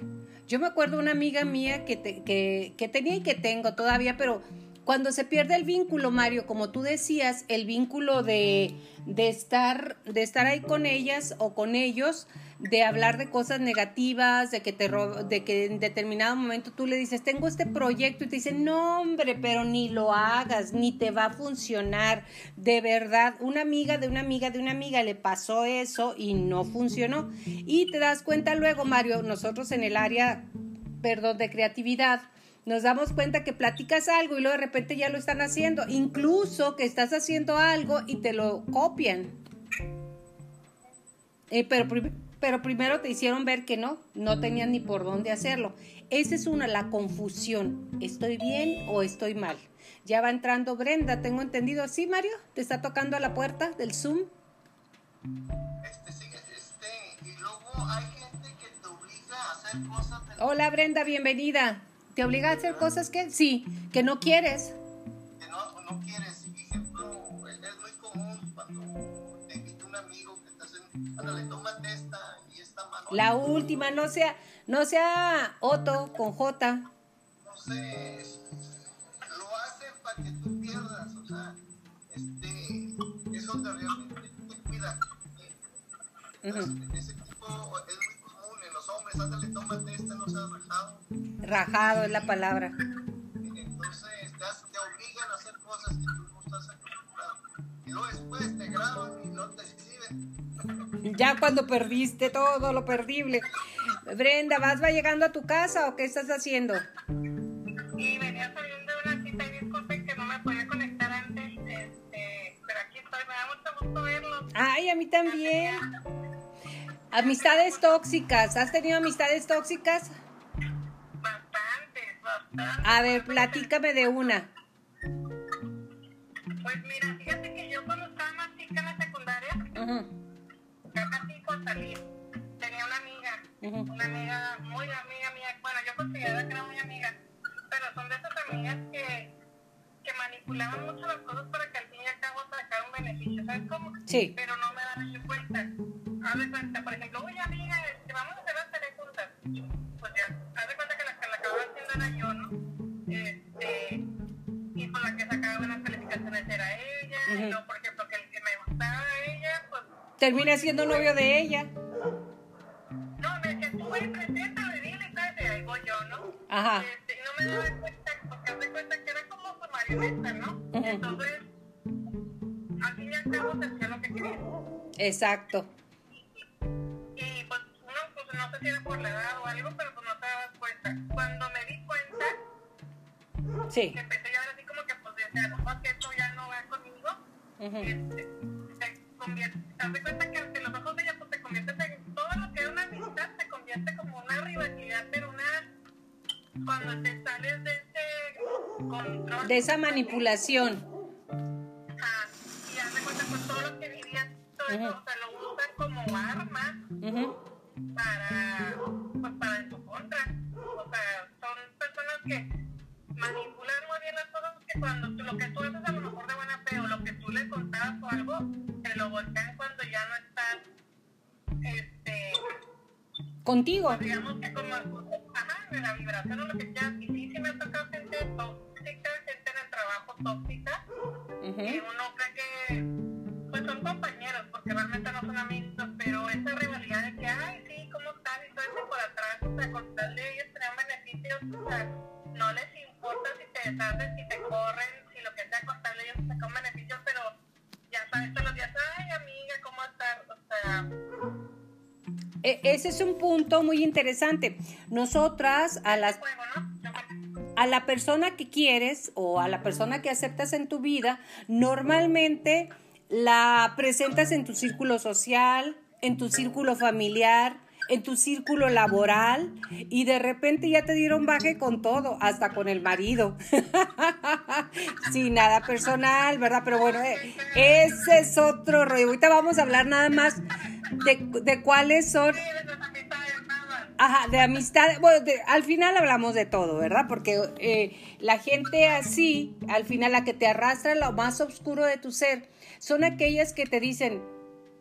Yo me acuerdo una amiga mía que, que, que tenía y que tengo todavía, pero cuando se pierde el vínculo, Mario, como tú decías, el vínculo de, de, estar, de estar ahí con ellas o con ellos, de hablar de cosas negativas, de que, te de que en determinado momento tú le dices, tengo este proyecto y te dicen, no hombre, pero ni lo hagas, ni te va a funcionar. De verdad, una amiga de una amiga de una amiga le pasó eso y no funcionó. Y te das cuenta luego, Mario, nosotros en el área, perdón, de creatividad, nos damos cuenta que platicas algo y luego de repente ya lo están haciendo, incluso que estás haciendo algo y te lo copian. Eh, pero, pero primero te hicieron ver que no, no tenían ni por dónde hacerlo. Esa es una, la confusión. ¿Estoy bien o estoy mal? Ya va entrando Brenda, tengo entendido. ¿Sí, Mario? ¿Te está tocando a la puerta del Zoom? Este, sí, este, y luego hay gente que te obliga a hacer cosas. Hola, Brenda, bienvenida. ¿Te obliga a hacer cosas que sí, que no quieres? Que no, no quieres. Ejemplo, es muy común cuando te invita un amigo que estás en, ándale, tómate esta y esta mano. La última, no sea, no sea Otto con J. No sé, lo hacen para que tú pierdas, o sea, este, eso te realmente te cuida. Ese tipo es muy hombres, ándale, tómate este, no seas rajado. Rajado es la palabra. Entonces te, obligan a hacer cosas que tú no estás acostumbrado. Y luego después te graban y no te exhiben. Ya cuando perdiste todo lo perdible. Brenda, ¿vas va llegando a tu casa o qué estás haciendo? Sí, venía saliendo de una cita y disculpen que no me podía conectar antes, este, pero aquí estoy, me da mucho gusto verlos. Ay, a mí también. Amistades tóxicas. ¿Has tenido amistades tóxicas? Bastantes, bastantes. A ver, platícame de una. Pues mira, fíjate que yo cuando estaba más chica en la secundaria, ya casi por salir, tenía una amiga, una amiga muy amiga mía, bueno, yo consideraba que era muy amiga, pero son de esas amigas que, que manipulaban mucho las cosas para que al fin y al cabo sacar un beneficio, ¿sabes cómo? Sí. Pero no me dan en cuenta haz de cuenta, por ejemplo, oye amiga, este, vamos a hacer las tareas juntas. Pues ya, haz de cuenta que la, que la acabo era yo, ¿no? Este, y por la que sacaba buenas calificaciones era ella, y no, por ejemplo, que el que me gustaba a ella, pues... Termina siendo novio de ella. No, me decía, tú güey, preséntame, dile, ahí voy yo, ¿no? Ajá. Este, y no me daba cuenta, porque hace cuenta que era como su marioneta, ¿no? Entonces, al fin y al cabo, se hacía lo que quería. Exacto. No sé si era por la edad o algo, pero pues no te dabas cuenta. Cuando me di cuenta, Sí. que empecé ya ahora así como que pues decía, no, que esto ya no va conmigo, Ujú. este, se convierte, te das cuenta que ante los ojos de ella pues te conviertes en todo lo que era una amistad, se convierte como una rivalidad, pero una, cuando te sales de ese control. De esa manipulación. Ajá, y de cuenta con todo lo que vivías, todo eso, Ujú. o sea, lo usan como arma Ujú. para, Contigo. Un punto muy interesante. Nosotras, a las a la persona que quieres o a la persona que aceptas en tu vida, normalmente la presentas en tu círculo social, en tu círculo familiar, en tu círculo laboral y de repente ya te dieron baje con todo, hasta con el marido. Sin nada personal, ¿verdad? Pero bueno, eh, ese es otro rollo. Ahorita vamos a hablar nada más de, de cuáles son Ajá, de amistad. Bueno, al final hablamos de todo, ¿verdad? Porque eh, la gente así, al final la que te arrastra lo más oscuro de tu ser, son aquellas que te dicen,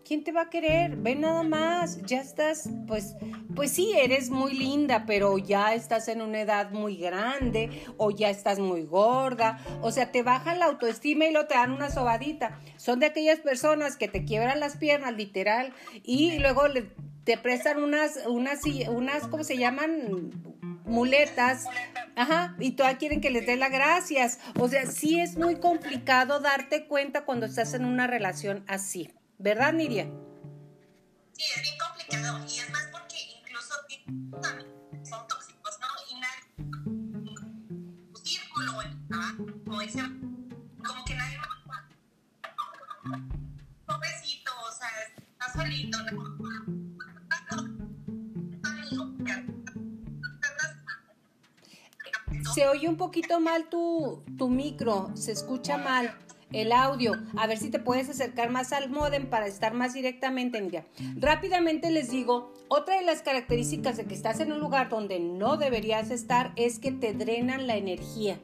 ¿quién te va a querer? Ve nada más, ya estás, pues, pues sí, eres muy linda, pero ya estás en una edad muy grande o ya estás muy gorda, o sea, te bajan la autoestima y lo te dan una sobadita. Son de aquellas personas que te quiebran las piernas, literal, y luego le- te prestan unas, unas, unas, ¿cómo se llaman? Muletas. Ajá, y todavía quieren que les dé las gracias. O sea, sí es muy complicado darte cuenta cuando estás en una relación así. ¿Verdad, Nidia? sí es bien complicado. Y es más porque incluso son tóxicos no y nadie tu círculo el trabajo como dice como que nadie más pobrecito o sea está solito ¿no? Se oye un poquito mal tu, tu micro, se escucha mal el audio. A ver si te puedes acercar más al modem para estar más directamente, Nidia. Rápidamente les digo, otra de las características de que estás en un lugar donde no deberías estar es que te drenan la energía.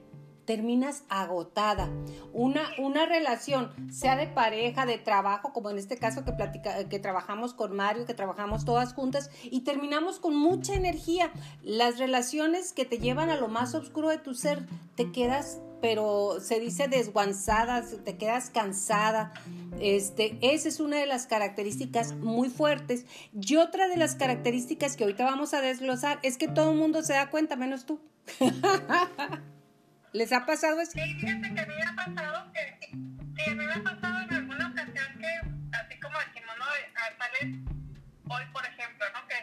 Terminas agotada. Una, una relación, sea de pareja, de trabajo, como en este caso que, platica, que trabajamos con Mario, que trabajamos todas juntas, y terminamos con mucha energía. Las relaciones que te llevan a lo más oscuro de tu ser, te quedas, pero se dice desguanzada, te quedas cansada. Este, esa es una de las características muy fuertes. Y otra de las características que ahorita vamos a desglosar es que todo el mundo se da cuenta, menos tú. ¿Les ha pasado eso? Sí, fíjate que a mí me ha pasado que, sí, a mí me ha pasado en alguna ocasión que, así como decimos, ¿no? Sales hoy, por ejemplo, ¿no? Que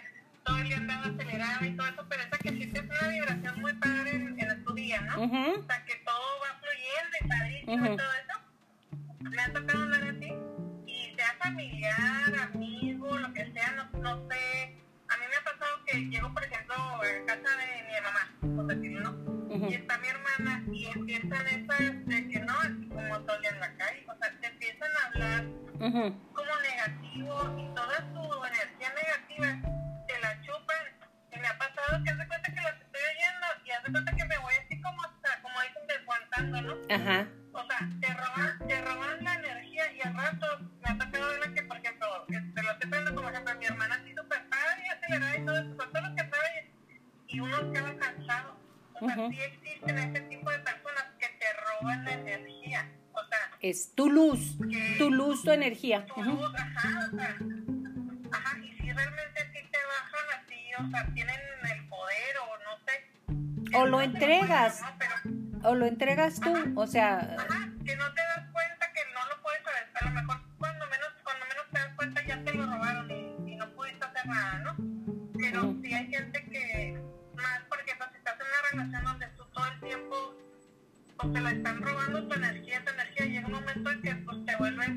todo el día andaba acelerado y todo eso, pero esa que sientes una vibración muy padre en, en día, ¿no? Ujú. O sea, que todo va fluyendo y padrísimo Ujú. y todo eso. Me ha tocado hablar así y sea familiar, amigo, lo que sea, no, no sé. A mí me ha pasado que llego, por ejemplo, a casa de mi mamá, por decirlo, ¿no? Ujú. y está mi hermana y empiezan esas de que no, así como todo en la calle, o sea, te empiezan a hablar como negativo y toda tu energía negativa te la chupan. Y me ha pasado que hace cuenta que las estoy oyendo y hace cuenta que Ajá. O sea, te roban, te roban la energía y al rato me ha tocado ver que, por ejemplo, te lo estoy poniendo como ejemplo, mi hermana así súper padre y acelerada y todo eso, con todo lo que sabe y uno queda cansado. O sea, sí existen ese tipo de personas que te roban la energía. O sea, Es tu luz, tu luz, tu energía. tu Ujú. luz, ajá, o sea, ajá, y si realmente sí te bajan así, o sea, tienen el poder o no sé. O lo te entregas. O lo entregas tú, o sea, ajá, que no te das cuenta que no lo puedes saber. A lo mejor cuando menos, cuando menos te das cuenta ya te lo robaron y, y no pudiste hacer nada, ¿no? Pero Ujú. sí hay gente que, más por ejemplo, si estás en una relación donde tú todo el tiempo pues te la están robando tu energía, tu energía, llega un momento en que pues te vuelves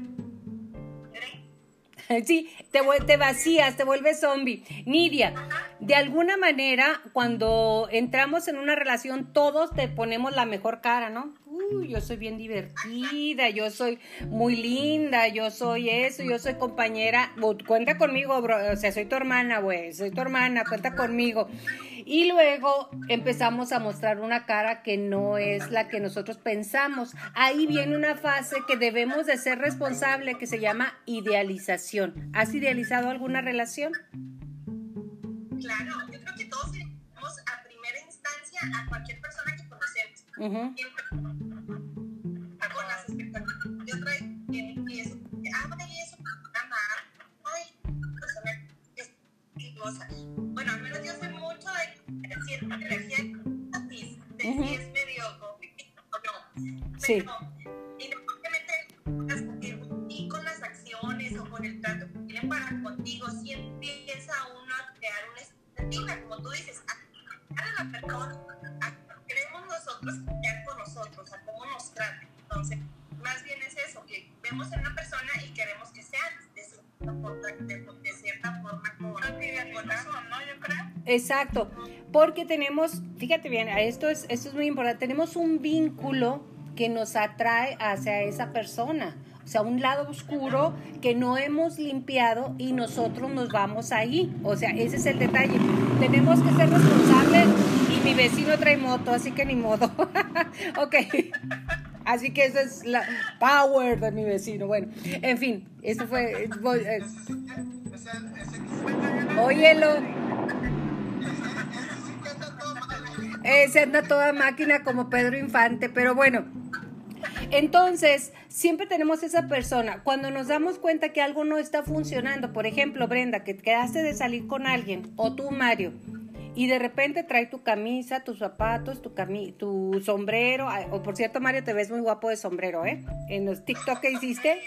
gris. Sí, te, te vacías, te vuelves zombie. Nidia, de alguna manera, cuando entramos en una relación, todos te ponemos la mejor cara, ¿no? Uy, yo soy bien divertida, yo soy muy linda, yo soy eso, yo soy compañera. Cuenta conmigo. O sea, soy tu hermana, güey, soy tu hermana, cuenta conmigo. Y luego empezamos a mostrar una cara que no es la que nosotros pensamos. Ahí viene una fase que debemos de ser responsable que se llama idealización. ¿Has idealizado alguna relación? Claro, yo creo que todos tenemos a primera instancia a cualquier persona que conocemos. Ujú. Siempre con las expectativas de otra y y eso, ah, ay, eso, ama, ay, persona es cosa. Bueno, al menos yo sé mucho de cierta energía de si es medio complicado o no. Sí. Pero, independientemente las- y con las acciones o con el trato que tienen para contigo, si empieza uno a crear una expectativa, como tú dices, a a la persona, a queremos nosotros confiar con nosotros, a cómo nos trate. Entonces, más bien es eso, que vemos en una persona y queremos que sea de cierta forma, de, de cierta forma como corazón, ¿no? Yo creo. Exacto, porque tenemos, fíjate bien, a esto es, esto es muy importante, tenemos un vínculo que nos atrae hacia esa persona, o sea, un lado oscuro que no hemos limpiado y nosotros nos vamos ahí, o sea, ese es el detalle, tenemos que ser responsables y mi vecino trae moto, así que ni modo, ok, así que esa es la power de mi vecino, bueno, en fin, eso fue, eh, óyelo. Eh, se anda toda máquina como Pedro Infante, pero bueno. Entonces, siempre tenemos esa persona. Cuando nos damos cuenta que algo no está funcionando, por ejemplo, Brenda, que quedaste de salir con alguien, o tú, Mario, y de repente trae tu camisa, tus zapatos, tu, tu sombrero, o por cierto, Mario, te ves muy guapo de sombrero, ¿eh? En los TikTok que hiciste.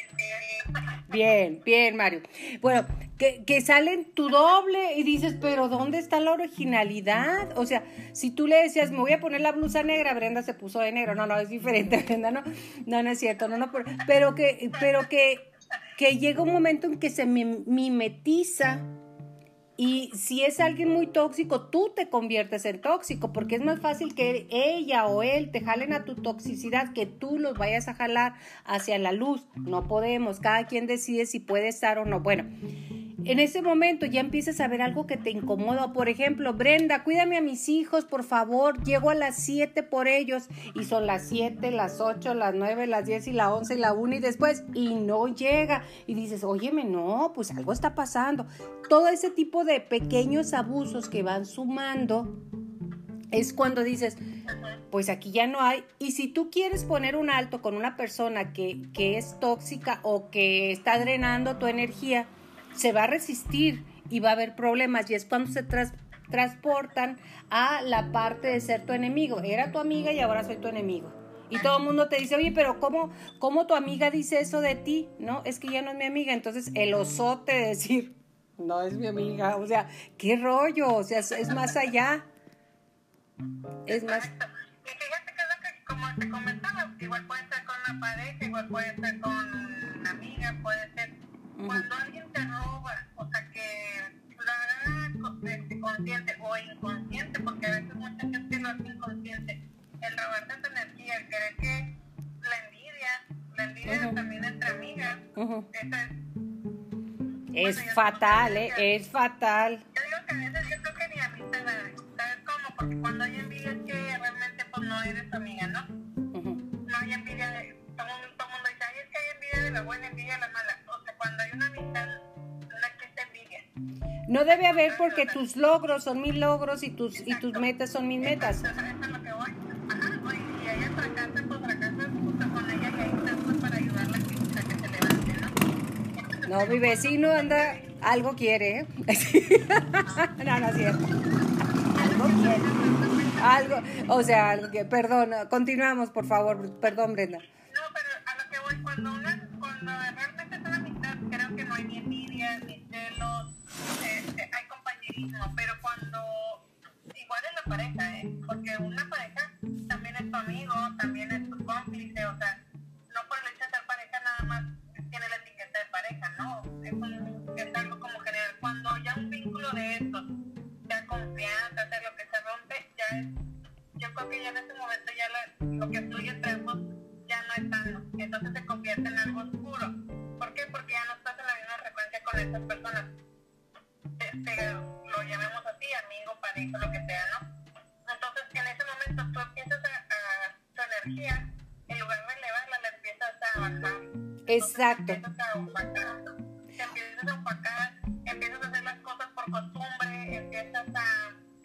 Bien, bien, Mario. Bueno, que, que salen tu doble y dices, pero ¿dónde está la originalidad? O sea, si tú le decías, me voy a poner la blusa negra, Brenda se puso de negro. No, no, es diferente, Brenda, no, no, es cierto, no, no, pero, pero que, pero que, que llega un momento en que se mim- mimetiza y si es alguien muy tóxico, tú te conviertes en tóxico, porque es más fácil que ella o él te jalen a tu toxicidad que tú los vayas a jalar hacia la luz. No podemos, cada quien decide si puede estar o no. Bueno, en ese momento ya empiezas a ver algo que te incomoda. Por ejemplo, Brenda, cuídame a mis hijos, por favor. Llego a las 7 por ellos y son las 7, las 8, las 9, las 10 y la 11 y la 1 y después y no llega. Y dices, óyeme, no, pues algo está pasando. Todo ese tipo de pequeños abusos que van sumando es cuando dices, pues aquí ya no hay. Y si tú quieres poner un alto con una persona que, que es tóxica o que está drenando tu energía, se va a resistir y va a haber problemas. Y es cuando se tras- transportan a la parte de ser tu enemigo. Era tu amiga y ahora soy tu enemigo. Y todo el mundo te dice, oye, pero ¿cómo, ¿cómo tu amiga dice eso de ti? No, es que ya no es mi amiga. Entonces el osote de decir, no es mi amiga. O sea, qué rollo. O sea, es, más allá. Es más... Como te comentaba, igual puede con una pareja, igual puede con una amiga, puede ser cuando alguien te roba, o sea que lo haga con- consciente o inconsciente, porque a veces mucha gente lo hace inconsciente, el robarte tu energía, el creer que la envidia, la envidia también entre amigas, esa es Es fatal, ¿eh? Es fatal. Yo digo que a veces yo creo que ni amistad nada. ¿Sabes cómo? Porque cuando hay envidia es que realmente pues no eres tu amiga, ¿no? No hay envidia de... Todo todo el mundo dice, ay, es que hay envidia de la buena, envidia no debe haber porque tus logros son mis logros y tus y tus metas son mis metas. No, mi vecino anda, algo quiere, ¿eh? no, no es cierto. Algo quiere. Algo, o sea, algo que, perdón, continuamos, por favor, perdón, Brenda. Costumbre, empiezas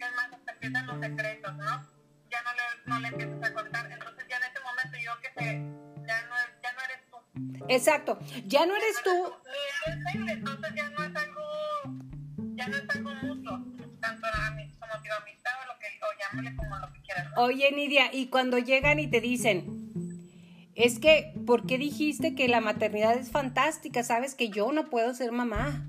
a, es más, hasta empiezan los secretos, ¿no? Ya no le, no le empiezas a contar, entonces ya en ese momento yo que sé, ya no, es- ya no eres tú. Exacto. Ya no eres tú. Ni eres él, entonces ya no es algo, ya no es algo mutuo, tanto a como digo, amistad o lo que, o llámale como lo que quieras. ¿no? Oye, Nidia, y cuando llegan y te dicen, es que, ¿por qué dijiste que la maternidad es fantástica? Sabes que yo no puedo ser mamá.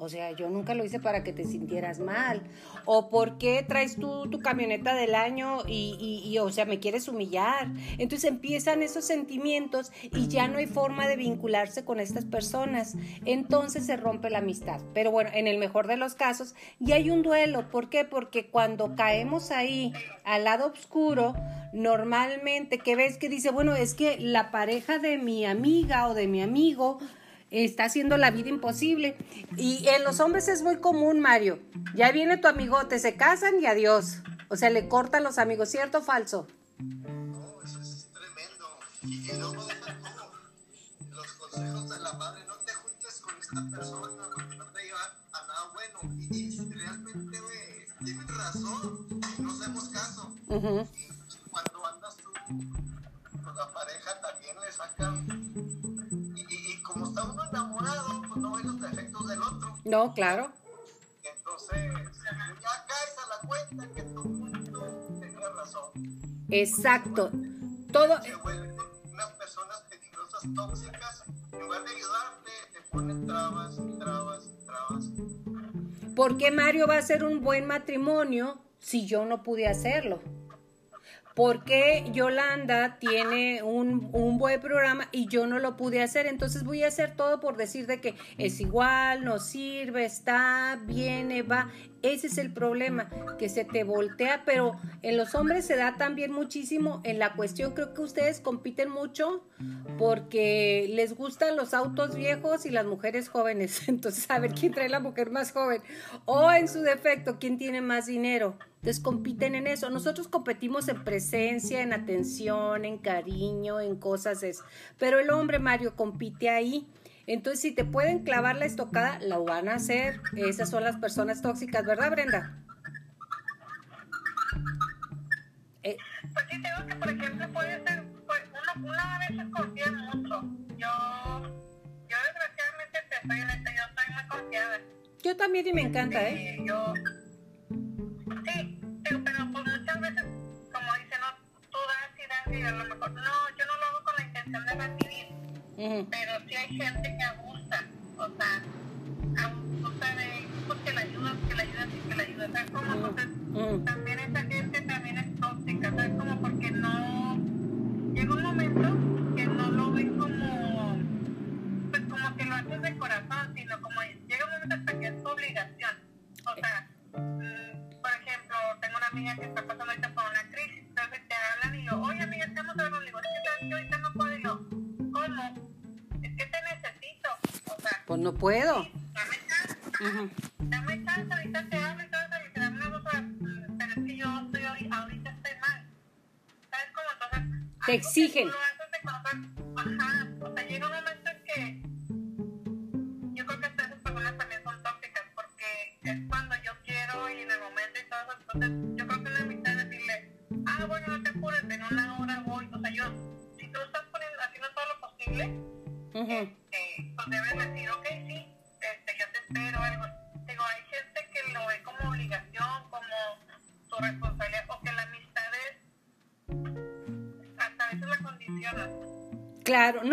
O sea, yo nunca lo hice para que te sintieras mal. O por qué traes tú tu camioneta del año y, y- y, o sea, me quieres humillar. Entonces empiezan esos sentimientos y ya no hay forma de vincularse con estas personas. Entonces se rompe la amistad. Pero bueno, en el mejor de los casos, ya hay un duelo. ¿Por qué? Porque cuando caemos ahí al lado oscuro, normalmente, que ves que dice, bueno, es que la pareja de mi amiga o de mi amigo está haciendo la vida imposible. Y en los hombres es muy común, Mario. Ya viene tu amigote, se casan y adiós. O sea, le cortan los amigos, ¿cierto o falso? No, eso es tremendo. Y, y luego deja todo. Los consejos de la madre, no te juntes con esta persona porque no te lleva a nada bueno. Y, y realmente, güey, tienen razón. No hacemos caso. Y cuando andas tú con la pareja también le sacan. Está uno enamorado, pues no ve los defectos del otro. No, claro. Entonces, ya caes a la cuenta que todo el mundo tenía razón. Exacto. Todo, se vuelven unas personas peligrosas, tóxicas, en lugar de ayudarte, te ponen trabas, trabas, trabas. ¿Por qué Mario va a ser un buen matrimonio si yo no pude hacerlo? ¿Por qué Yolanda tiene un, un buen programa y yo no lo pude hacer? Entonces voy a hacer todo por decir de que es igual, no sirve, está, viene, va. Ese es el problema, que se te voltea, pero en los hombres se da también muchísimo en la cuestión, creo que ustedes compiten mucho porque les gustan los autos viejos y las mujeres jóvenes. Entonces, a ver quién trae la mujer más joven. O en su defecto, quién tiene más dinero. Entonces compiten en eso. Nosotros competimos en presencia, en atención, en cariño, en cosas eso. Pero el hombre, Mario, compite ahí. Entonces, si te pueden clavar la estocada, lo van a hacer. Esas son las personas tóxicas, ¿verdad, Brenda? Eh, Pues sí, tengo que, por ejemplo, puede ser, pues, uno, uno a veces confía mucho. Yo, yo desgraciadamente te soy honesta, yo soy muy confiada. yo también y me encanta, ¿eh? Eh, yo, sí, pero, pero pues muchas veces, como dicen, no, tú das y das y a lo mejor, no, yo no lo hago con la intención de recibir, Pero sí hay gente que abusa, o sea, abusa de, pues que la ayudas, que la ayudas y que la ayudas, ¿sabes cómo? Entonces, también esa gente también es tóxica, ¿sabes? Como porque no... Llega un momento no puedo. dame chance dame chance, ahorita te hablo y todo eso, y te dame una mm, pero es que yo estoy ahorita estoy mal. ¿Sabes cómo? Entonces, Te que exigen. tú lo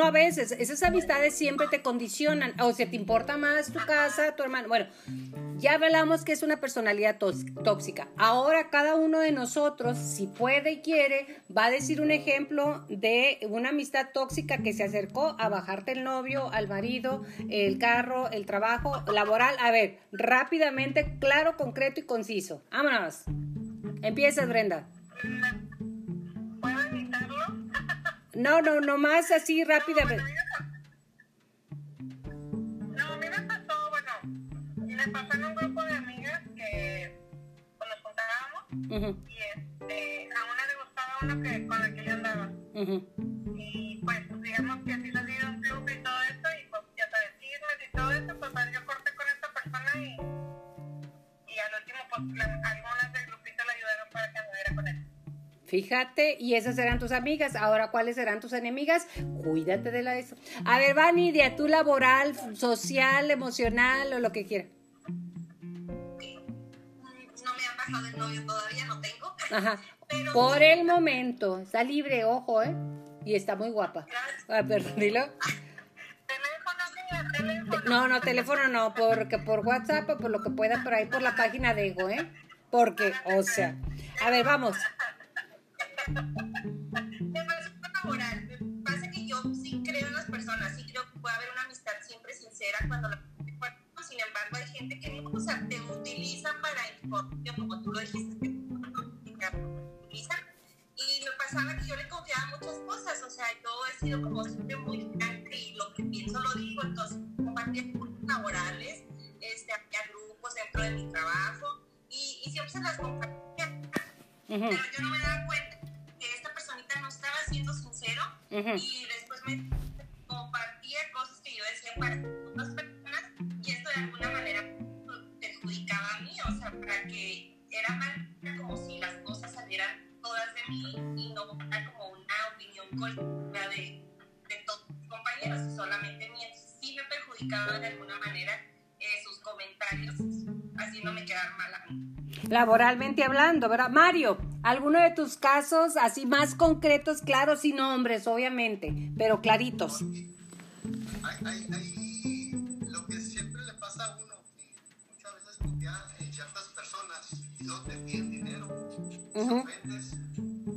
a veces, esas amistades siempre te condicionan, o sea, te importa más tu casa, tu hermano. Bueno, ya hablamos que es una personalidad tóxica. Ahora cada uno de nosotros, si puede y quiere, va a decir un ejemplo de una amistad tóxica que se acercó a bajarte el novio, al marido, el carro, el trabajo laboral. A ver, rápidamente, claro, concreto y conciso. Vámonos. Empiezas, Brenda. No, no, no más así rápidamente. No, a mí me pasó, bueno, me pasó en un grupo de amigas que pues, nos juntábamos y este, a una le gustaba uno que, con el que yo andaba. Fíjate, y esas eran tus amigas. Ahora, ¿cuáles serán tus enemigas? Cuídate de la eso. A ver, Vanidia, tú laboral, social, emocional o lo que quieras. Mm, No me ha pasado el novio todavía, no tengo. Ajá. Pero Por el momento, está libre, ojo, ¿eh? Y está muy guapa. Ah, perdón, dilo. No, no, teléfono no, porque por WhatsApp o por lo que pueda, por ahí por la página de Ego, ¿eh? Porque, o sea. A ver, vamos. Me parece laboral. Me pasa que yo sí creo en las personas, sí creo que puede haber una amistad siempre sincera cuando la sin embargo hay gente que no, o sea, te utiliza para información, como tú lo dijiste, que te utilizan. Y me pasaba que yo le confiaba muchas cosas, o sea, yo he sido como siempre muy franca y lo que pienso lo digo, entonces compartía laborales, este, había grupos dentro de mi trabajo y, y siempre se las compartía pero yo no me daba cuenta siendo sincero y después me compartía cosas que yo decía para otras personas y esto de alguna manera perjudicaba a mí, o sea, para que era mal como si las cosas salieran todas de mí y no fuera como una opinión colectiva de, de todos mis compañeros y solamente mía. Sí me perjudicaba de alguna manera comentarios, así no me quedaban mal a mí. Laboralmente hablando, ¿verdad? Mario, ¿alguno de tus casos así más concretos, claros, sin nombres, obviamente, pero claritos? Hay, hay, hay lo que siempre le pasa a uno, que muchas veces confía en ciertas personas y no te piden dinero, te Ujú. ofendes,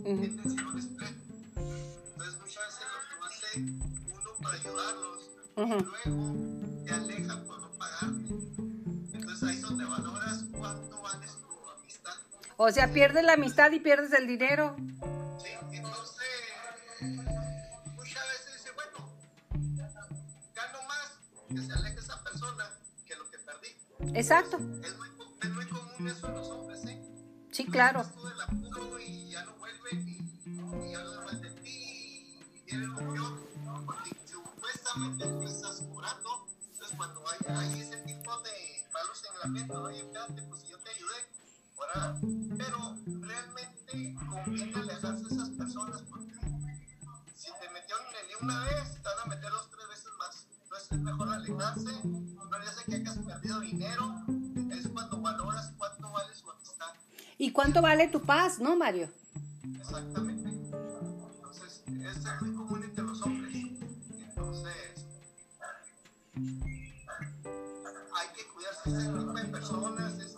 ofendes y les prestas. Entonces muchas veces lo que hace uno para ayudarlos, Ujú. luego te aleja O sea, pierdes la amistad y pierdes el dinero. Sí, entonces muchas veces dice, bueno, gano más que se aleje esa persona que lo que perdí. Exacto. Es muy, es muy común eso en los hombres, ¿eh? Sí, claro. Del apuro y ya no vuelven y, y ya no de ti y viene lo peor porque supuestamente tú estás cobrando. Entonces cuando hay, hay ese tipo de malos señalamientos, oye, espérate, pues si yo te ayudé, ahora, pero realmente conviene alejarse de esas personas porque si te metieron en el lío una vez, te van a meter dos, tres veces más. Entonces es mejor alejarse, no ya sé que hayas perdido dinero, es cuando valoras cuánto vale su amistad. ¿Y cuánto vale tu paz, no, Mario? Exactamente. Entonces, es muy común entre los hombres. Entonces, hay que cuidarse de ese tipo de personas.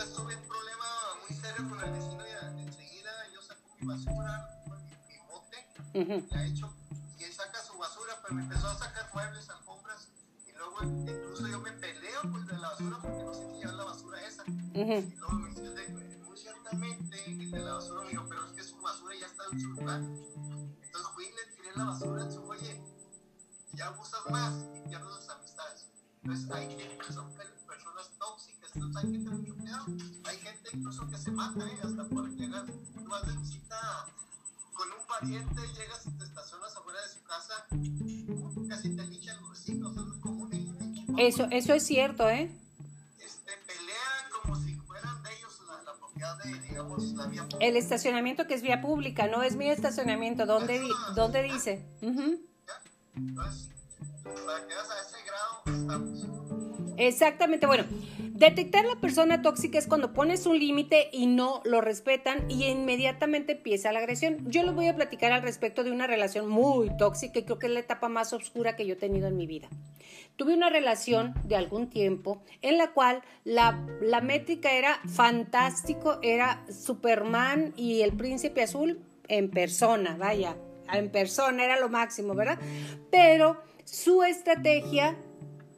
Ya tuve un problema muy serio con el vecino y enseguida yo saco mi basura, mi, mi bote, le ha hecho y él saca su basura, pero me empezó a sacar muebles, alfombras y luego incluso yo me peleo pues de la basura porque no sé qué llevar la basura esa. Ujú. Y luego me dice, "De- muy ciertamente el de la basura me dijo, pero es que su basura ya está en su lugar. Entonces fui y le tiré la basura en su oye, ya abusas más y pierdes las amistades. Entonces hay gente que son pe- personas tóxicas, entonces hay tener mucho cuidado. Hay gente incluso que se mata, ¿eh? hasta por llegar, tú vas de visita con un pariente, llegas y te estacionas afuera de su casa, casi te lichan los vecinos, es muy común. en- Eso, eso es cierto, ¿eh? este, pelean como si fueran de ellos la, la propiedad. de, digamos, la vía El estacionamiento que es vía pública, no es mi estacionamiento. ¿Dónde, di- dónde dice? Ujú. Entonces, para que veas a ese grado estamos. Exactamente, bueno, detectar la persona tóxica es cuando pones un límite y no lo respetan y inmediatamente empieza la agresión. Yo les voy a platicar al respecto de una relación muy tóxica y creo que es la etapa más oscura que yo he tenido en mi vida. Tuve una relación de algún tiempo en la cual la, la métrica era fantástico, era Superman y el príncipe azul en persona, vaya, en persona era lo máximo, ¿verdad? Pero su estrategia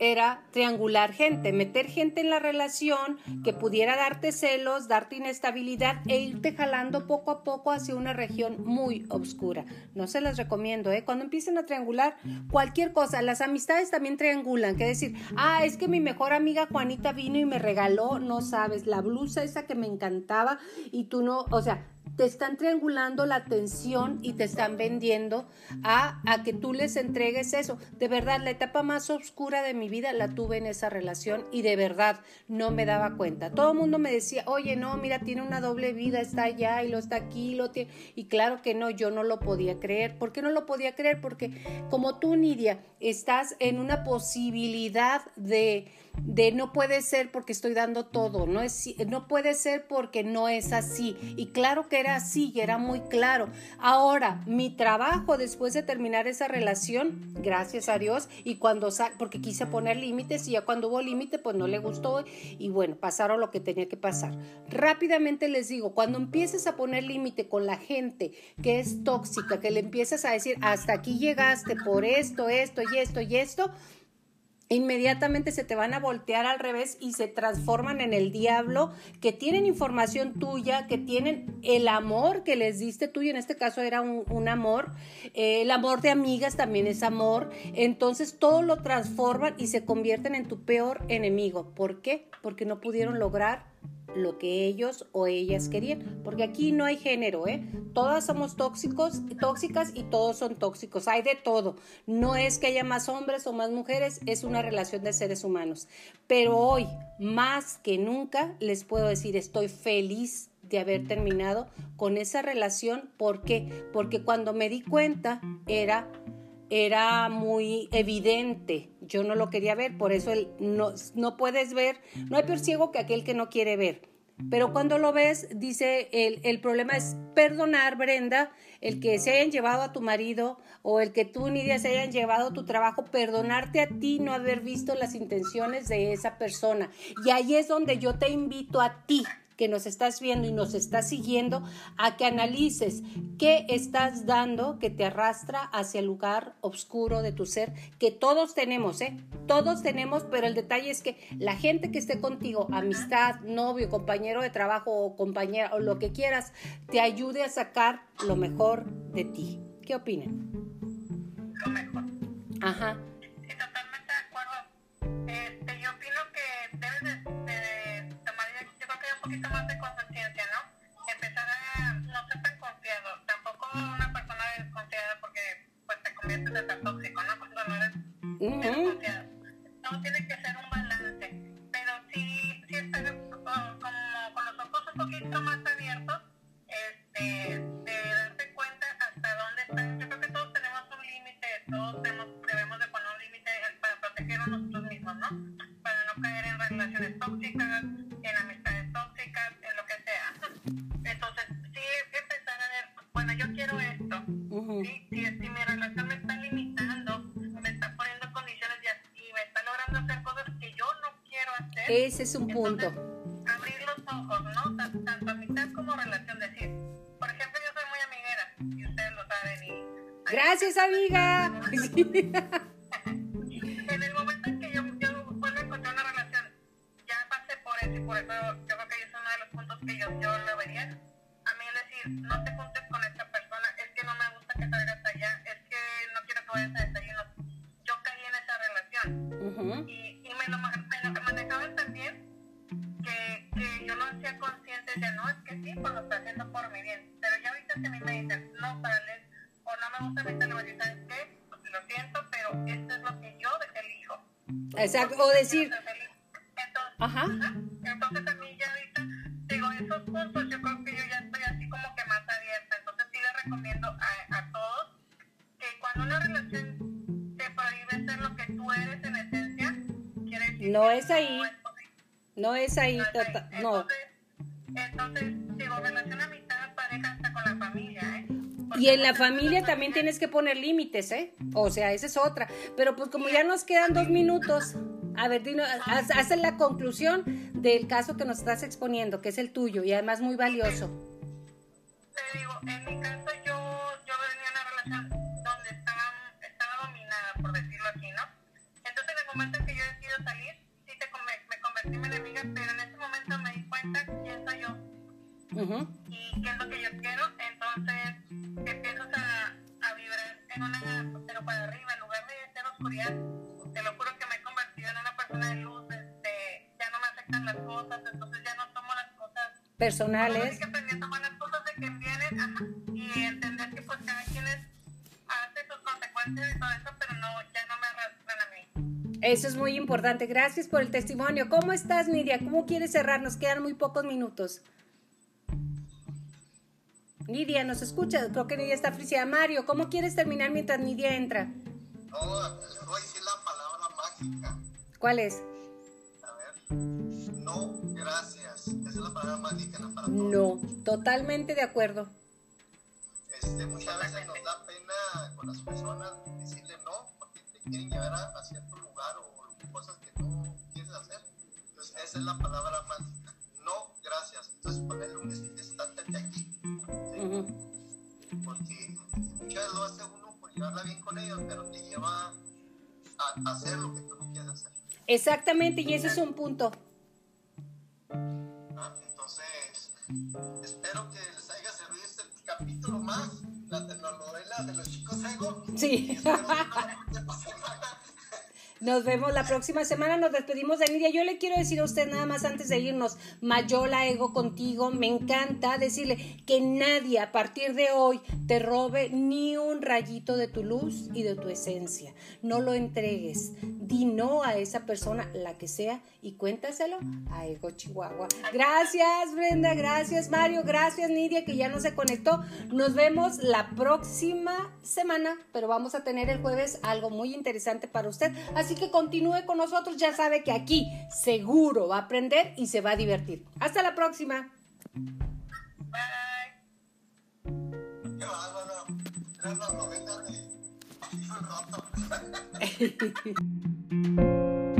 era triangular gente, meter gente en la relación que pudiera darte celos, darte inestabilidad e irte jalando poco a poco hacia una región muy oscura. No se las recomiendo, ¿eh? Cuando empiecen a triangular cualquier cosa, las amistades también triangulan, que decir, ah, es que mi mejor amiga Juanita vino y me regaló, no sabes, la blusa esa que me encantaba y tú no, o sea, te están triangulando la atención y te están vendiendo a, a, que tú les entregues eso. De verdad, la etapa más oscura de mi vida la tuve en esa relación y de verdad no me daba cuenta. Todo el mundo me decía, oye, no, mira, tiene una doble vida, está allá y lo está aquí, lo tiene. Y claro que no, yo no lo podía creer. ¿Por qué no lo podía creer? Porque como tú, Nidia, estás en una posibilidad de de no puede ser porque estoy dando todo, no, es, no puede ser porque no es así. Y claro que era así y era muy claro. Ahora, mi trabajo después de terminar esa relación, gracias a Dios, y cuando porque quise poner límites y ya cuando hubo límite, pues no le gustó y bueno, pasaron lo que tenía que pasar. Rápidamente les digo, cuando empieces a poner límite con la gente que es tóxica, que le empiezas a decir, hasta aquí llegaste por esto, esto y esto y esto, inmediatamente se te van a voltear al revés y se transforman en el diablo, que tienen información tuya, que tienen el amor que les diste tú, y en este caso era un, amor, eh, el amor de amigas también es amor, entonces todo lo transforman y se convierten en tu peor enemigo. ¿Por qué? Porque no pudieron lograr lo que ellos o ellas querían, porque aquí no hay género, ¿eh? Todas somos tóxicos, tóxicas y todos son tóxicos, hay de todo. No es que haya más hombres o más mujeres, es una relación de seres humanos. Pero hoy, más que nunca, les puedo decir, estoy feliz de haber terminado con esa relación, ¿por qué? Porque cuando me di cuenta era era muy evidente. Yo no lo quería ver, por eso el, no, no puedes ver, no hay peor ciego que aquel que no quiere ver. Pero cuando lo ves, dice, el, el, problema es perdonar, Brenda, el que se hayan llevado a tu marido o el que tú, Nidia, se hayan llevado tu trabajo, perdonarte a ti, no haber visto las intenciones de esa persona. Y ahí es donde yo te invito a ti, que nos estás viendo y nos estás siguiendo, a que analices qué estás dando que te arrastra hacia el lugar oscuro de tu ser, que todos tenemos, ¿eh? Todos tenemos, pero el detalle es que la gente que esté contigo, amistad, novio, compañero de trabajo o compañera o lo que quieras, te ayude a sacar lo mejor de ti. ¿Qué opinan? Lo mejor. Ajá. Ese es un entonces, punto. abrir los ojos, ¿no? Tanto, tanto amistad como relación. Decir, por ejemplo, yo soy muy amiguera, y ustedes lo saben. Y, Gracias, amiga. decir, Entonces, ajá. entonces a mí ya ahorita, digo, esos pues yo creo que yo ya estoy así como que más abierta. Entonces sí les recomiendo a, a todos que cuando una relación te prohíbe ser lo que tú eres en esencia, quiere decir No que es ahí. No es ahí, No es ahí. tota- no. Entonces, entonces, digo, relación amistad, pareja, hasta con la familia, ¿eh? Y en la familia también tienes que poner límites, ¿eh? O sea, esa es otra. Pero pues como ya nos quedan dos minutos, a ver, dinos, haz, haz la conclusión del caso que nos estás exponiendo, que es el tuyo y además muy valioso. te digo, en mi caso yo, yo venía en una relación donde estaba, estaba dominada, por decirlo así, ¿no? Entonces en el momento en que yo decido salir, sí te come- me convertí en enemiga, pero en ese momento me di cuenta quién soy yo y Personales. hay que aprender a tomar las cosas de vienen ajá, y entender que pues cada quien es, hace sus consecuencias y todo eso, pero no, ya no me arrastran a mí. Eso es muy importante. Gracias por el testimonio. ¿Cómo estás, Nidia? ¿Cómo quieres cerrar? Nos quedan muy pocos minutos. Nidia, ¿nos escuchas? Creo que Nidia está friciada. Mario, ¿cómo quieres terminar mientras Nidia entra? No, les voy a decir la palabra mágica. ¿Cuál es? No, totalmente de acuerdo. Este, muchas veces nos da pena con las personas decirle no porque te quieren llevar a, a cierto lugar o cosas que no quieres hacer. Entonces, esa es la palabra mágica. No, gracias. Entonces, ponerle un estándar aquí. ¿sí? Ujú. Porque muchas veces lo hace uno por llevarla bien con ellos, pero te lleva a, a hacer lo que tú no quieres hacer. Exactamente, y ese es un punto. ¿no? Espero que les haya servido este capítulo más, la telenovela de los chicos ego. Sí. Y Nos vemos la próxima semana. Nos despedimos de Nidia. Yo le quiero decir a usted nada más antes de irnos, Mayola Ego contigo. Me encanta decirle que nadie a partir de hoy te robe ni un rayito de tu luz y de tu esencia. No lo entregues. Di no a esa persona, la que sea, y cuéntaselo a Ego Chihuahua. Gracias, Brenda. Gracias, Mario. Gracias, Nidia, que ya no se conectó. Nos vemos la próxima semana, pero vamos a tener el jueves algo muy interesante para usted. Así que continúe con nosotros. Ya sabe que aquí seguro va a aprender y se va a divertir. Hasta la próxima. Bye.